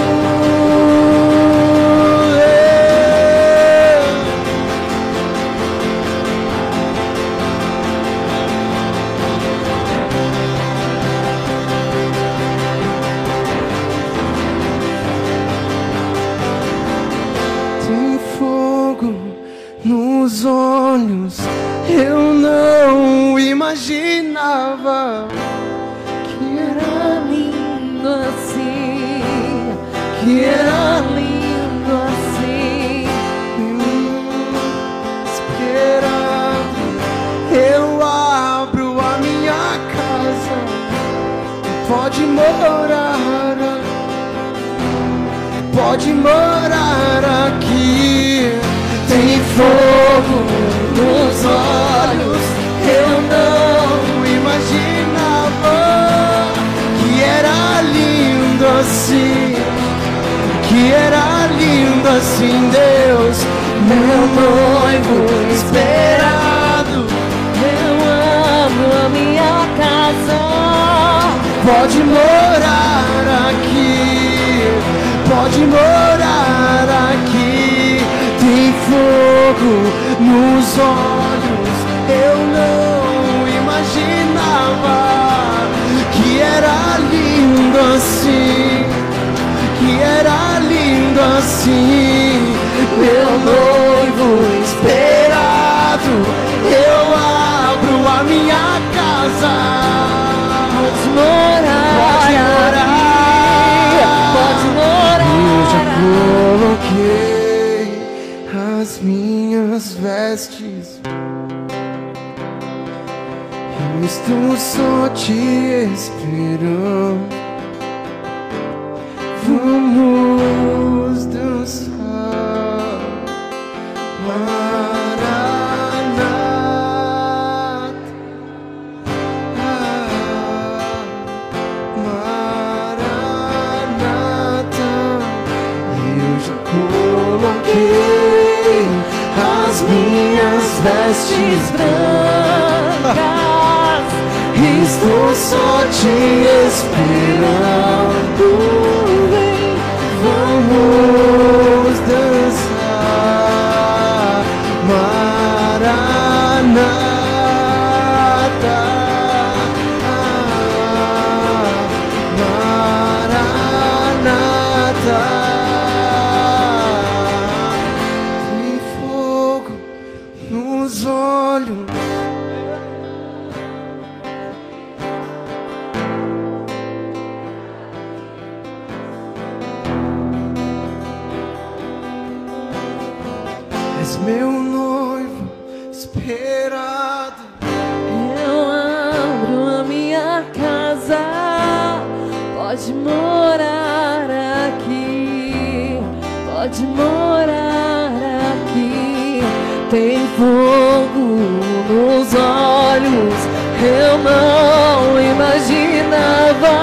C: Olhos, eu não imaginava que era
B: lindo assim,
C: que era
B: lindo assim.
C: esperado. Eu abro a minha casa, pode morar, pode morar aqui. Tem nos olhos, eu não imaginava que era lindo assim que era lindo assim, Deus, meu noivo esperado.
B: Eu amo a minha casa.
C: Pode morar aqui, pode morar aqui. Tem fogo nos olhos, não imaginava que era lindo assim que era lindo assim, meu noivo esperado. Eu abro a minha casa,
B: Pode morar,
C: pode morar,
B: pode morar.
C: Eu já coloquei as minhas vestes. Estou só te esperando. Vamos dançar. Maranata. Maranata. Eu já coloquei as minhas vestes. Só
B: Pode morar aqui. Tem fogo nos olhos. Eu não imaginava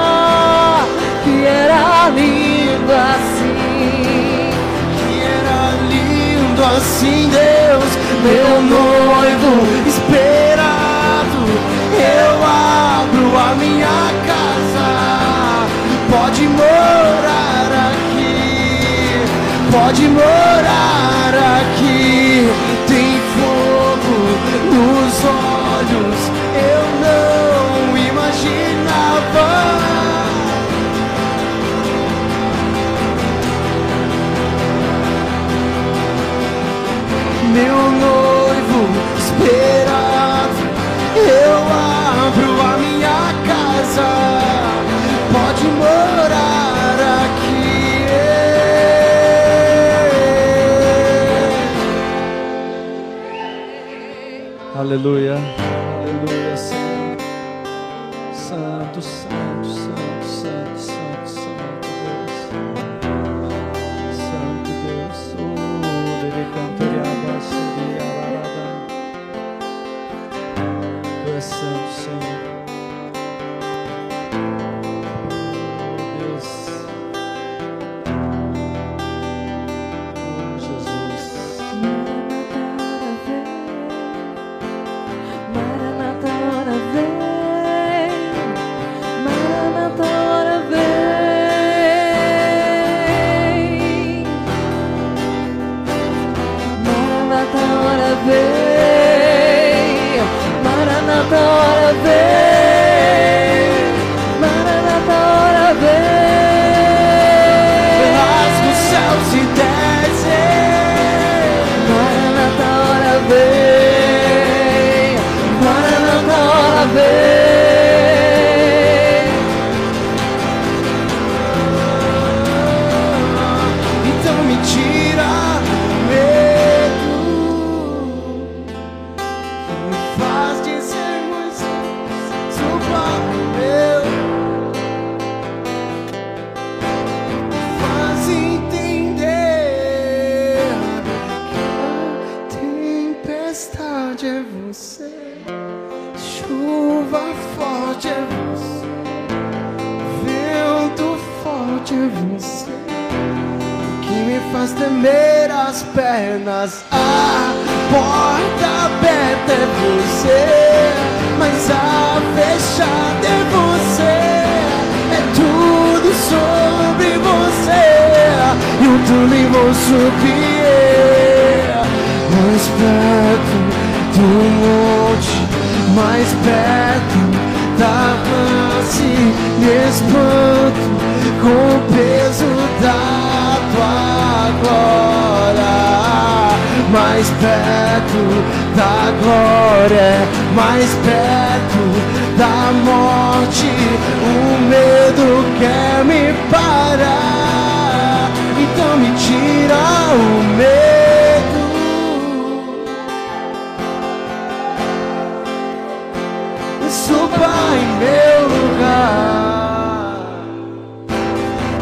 B: que era lindo assim.
C: Que era lindo assim, Deus, meu noivo esperado. Eu abro a minha casa, pode morar pode morar aqui.
A: Aleluia.
C: O túnel vou subir mais perto do monte, mais perto da face. Me espanto com o peso da tua glória. Mais perto da glória, mais perto da morte. O medo quer me parar, me tira o medo. Suba em meu lugar.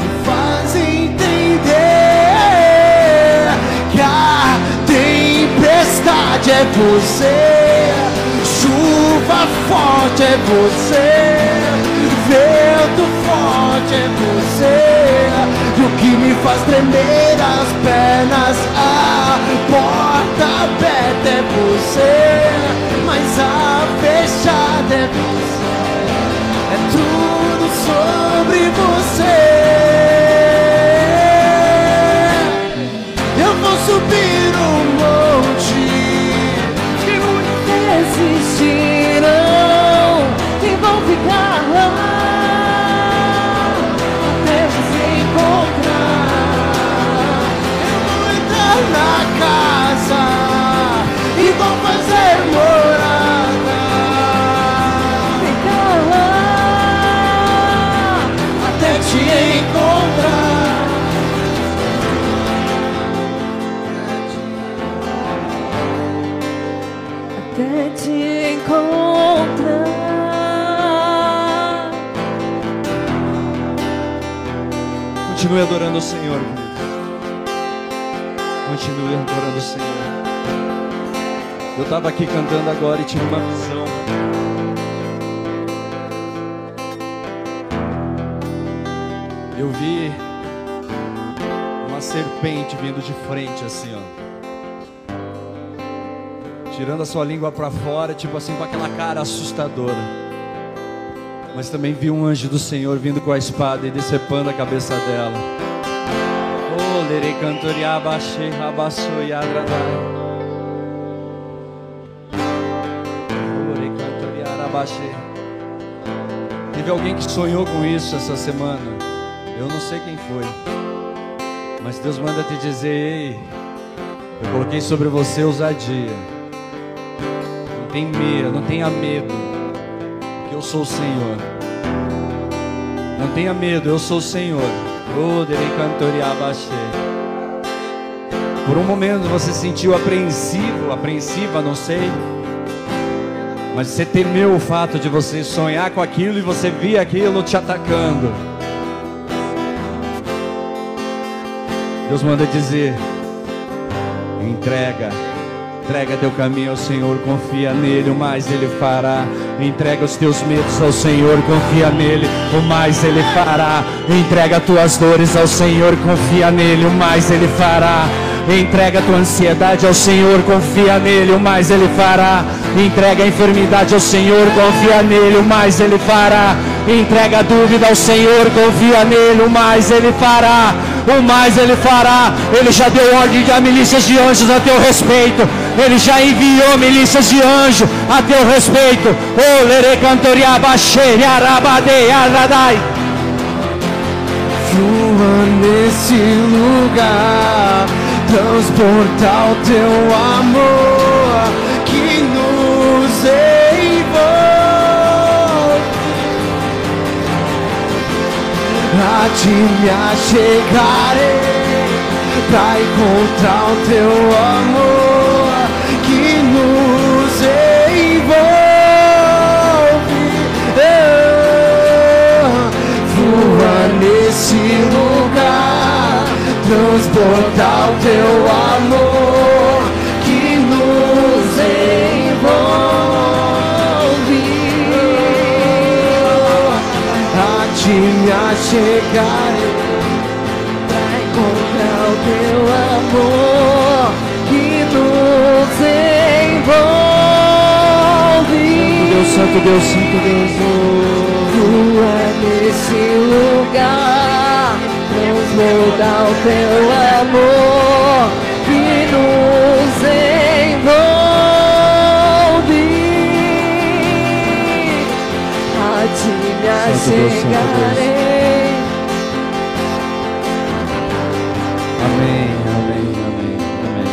C: Me faz entender que a tempestade é você, chuva forte é você, vento forte é você, me faz tremer as pernas, a porta aberta é você, mas a fechada é você. É tudo sobre você.
A: Continue adorando o Senhor. Continue adorando o Senhor. Eu estava aqui cantando agora e tive uma visão. Eu vi uma serpente vindo de frente, assim, ó. Tirando a sua língua para fora, tipo assim, com aquela cara assustadora. Mas também vi um anjo do Senhor vindo com a espada e decepando a cabeça dela. Oh. Oh. Teve alguém que sonhou com isso essa semana. Eu não sei quem foi. Mas Deus manda te dizer, ei, eu coloquei sobre você ousadia. Não tem medo, não tenha medo eu sou o Senhor. Não tenha medo, eu sou o Senhor. Oh. Por um momento você se sentiu apreensivo, apreensiva, não sei. Mas você temeu o fato de você sonhar com aquilo e você via aquilo te atacando. Deus manda dizer: entrega. Entrega teu caminho ao Senhor, confia nele, o mais ele fará. Entrega os teus medos ao Senhor, confia nele, o mais ele fará. Entrega tuas dores ao Senhor, confia nele, o mais ele fará. Entrega tua ansiedade ao Senhor, confia nele, o mais ele fará. Entrega a enfermidade ao Senhor, confia nele, o mais ele fará. Entrega a dúvida ao Senhor, confia nele, o mais ele fará. O mais ele fará. Ele já deu ordem de a milícias de anjos a teu respeito. Ele já enviou milícias de anjo a teu respeito.
C: Flua nesse lugar, transportar o teu amor A ti me achegarei pra encontrar o teu amor que nos envolve. Oh, Voa nesse lugar, transportar o teu amor ti me achegarei
B: Encontrar o teu amor que nos envolve.
C: Deus Santo, Deus Santo, Deus
B: Tua nesse lugar, transborda o teu amor que nos envolve. Ti me
C: Santo Deus, Santo Deus.
B: chegarei.
A: Amém, amém, amém, amém.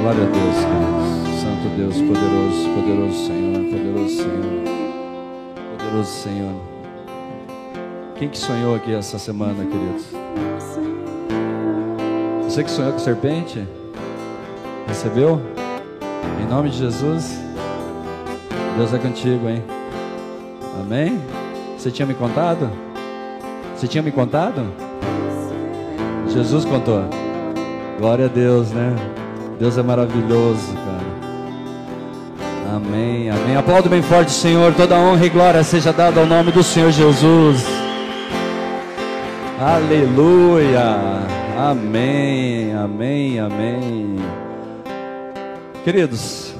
A: Glória a Deus, queridos. Santo Deus, poderoso, poderoso Senhor, poderoso Senhor, poderoso Senhor. Quem que sonhou aqui essa semana, queridos? Você que sonhou com serpente? Recebeu? Em nome de Jesus? Deus é contigo, hein? Amém? Você tinha me contado? Você tinha me contado? Jesus contou. Glória a Deus, né? Deus é maravilhoso, cara. Amém, amém. Aplaudo bem forte, Senhor. Toda honra e glória seja dada ao nome do Senhor Jesus. Aleluia. Amém, amém, amém. Queridos,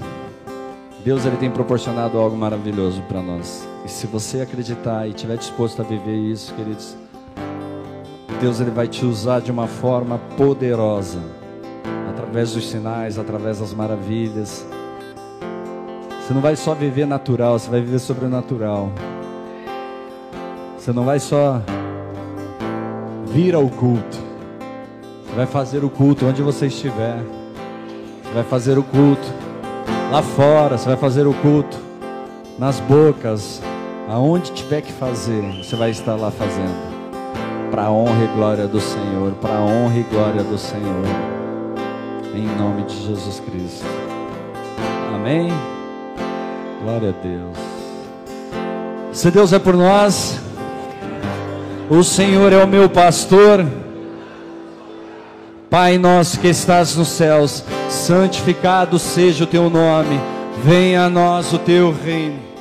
A: Deus ele tem proporcionado algo maravilhoso para nós. E se você acreditar e estiver disposto a viver isso, queridos, Deus ele vai te usar de uma forma poderosa, através dos sinais, através das maravilhas. Você não vai só viver natural, você vai viver sobrenatural. Você não vai só vir ao culto. Você vai fazer o culto onde você estiver. Você vai fazer o culto lá fora, você vai fazer o culto nas bocas, aonde tiver que fazer, você vai estar lá fazendo para a honra e glória do Senhor, para a honra e glória do Senhor, em nome de Jesus Cristo. Amém? Glória a Deus. Se Deus é por nós, o Senhor é o meu pastor. Pai nosso que estás nos céus, santificado seja o teu nome, venha a nós o teu reino.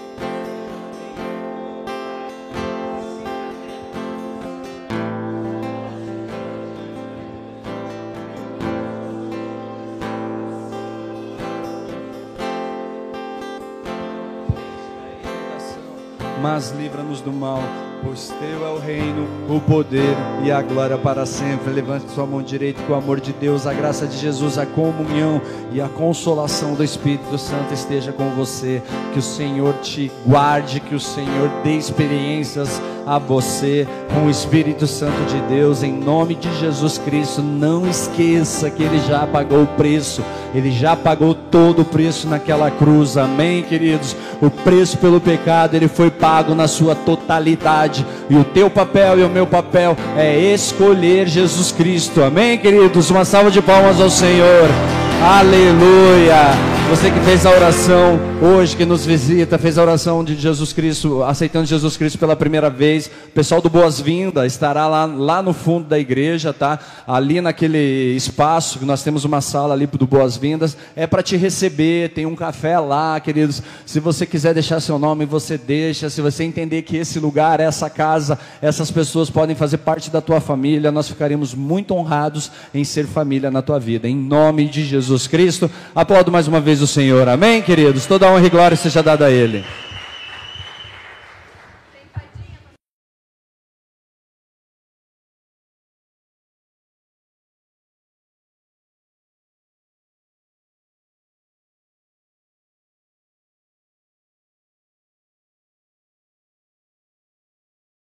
A: Mas livra-nos do mal, pois teu é o reino, o poder e a glória para sempre. Levante sua mão direita com o amor de Deus, a graça de Jesus, a comunhão e a consolação do Espírito Santo esteja com você. Que o Senhor te guarde, que o Senhor dê experiências a você com o Espírito Santo de Deus, em nome de Jesus Cristo. Não esqueça que Ele já pagou o preço, Ele já pagou todo o preço naquela cruz, amém, queridos? O preço pelo pecado, Ele foi pago na sua totalidade, e o teu papel e o meu papel é escolher Jesus Cristo, amém, queridos? Uma salva de palmas ao Senhor. Aleluia! Você que fez a oração hoje, que nos visita, fez a oração de Jesus Cristo, aceitando Jesus Cristo pela primeira vez. O pessoal do Boas-Vindas estará lá, lá no fundo da igreja, tá? Ali naquele espaço, que nós temos uma sala ali do Boas-Vindas. É para te receber, tem um café lá, queridos. Se você quiser deixar seu nome, você deixa. Se você entender que esse lugar, essa casa, essas pessoas podem fazer parte da tua família, nós ficaremos muito honrados em ser família na tua vida. Em nome de Jesus Cristo. Aplaudo mais uma vez Senhor. Amém, queridos? Toda honra e glória seja dada a Ele.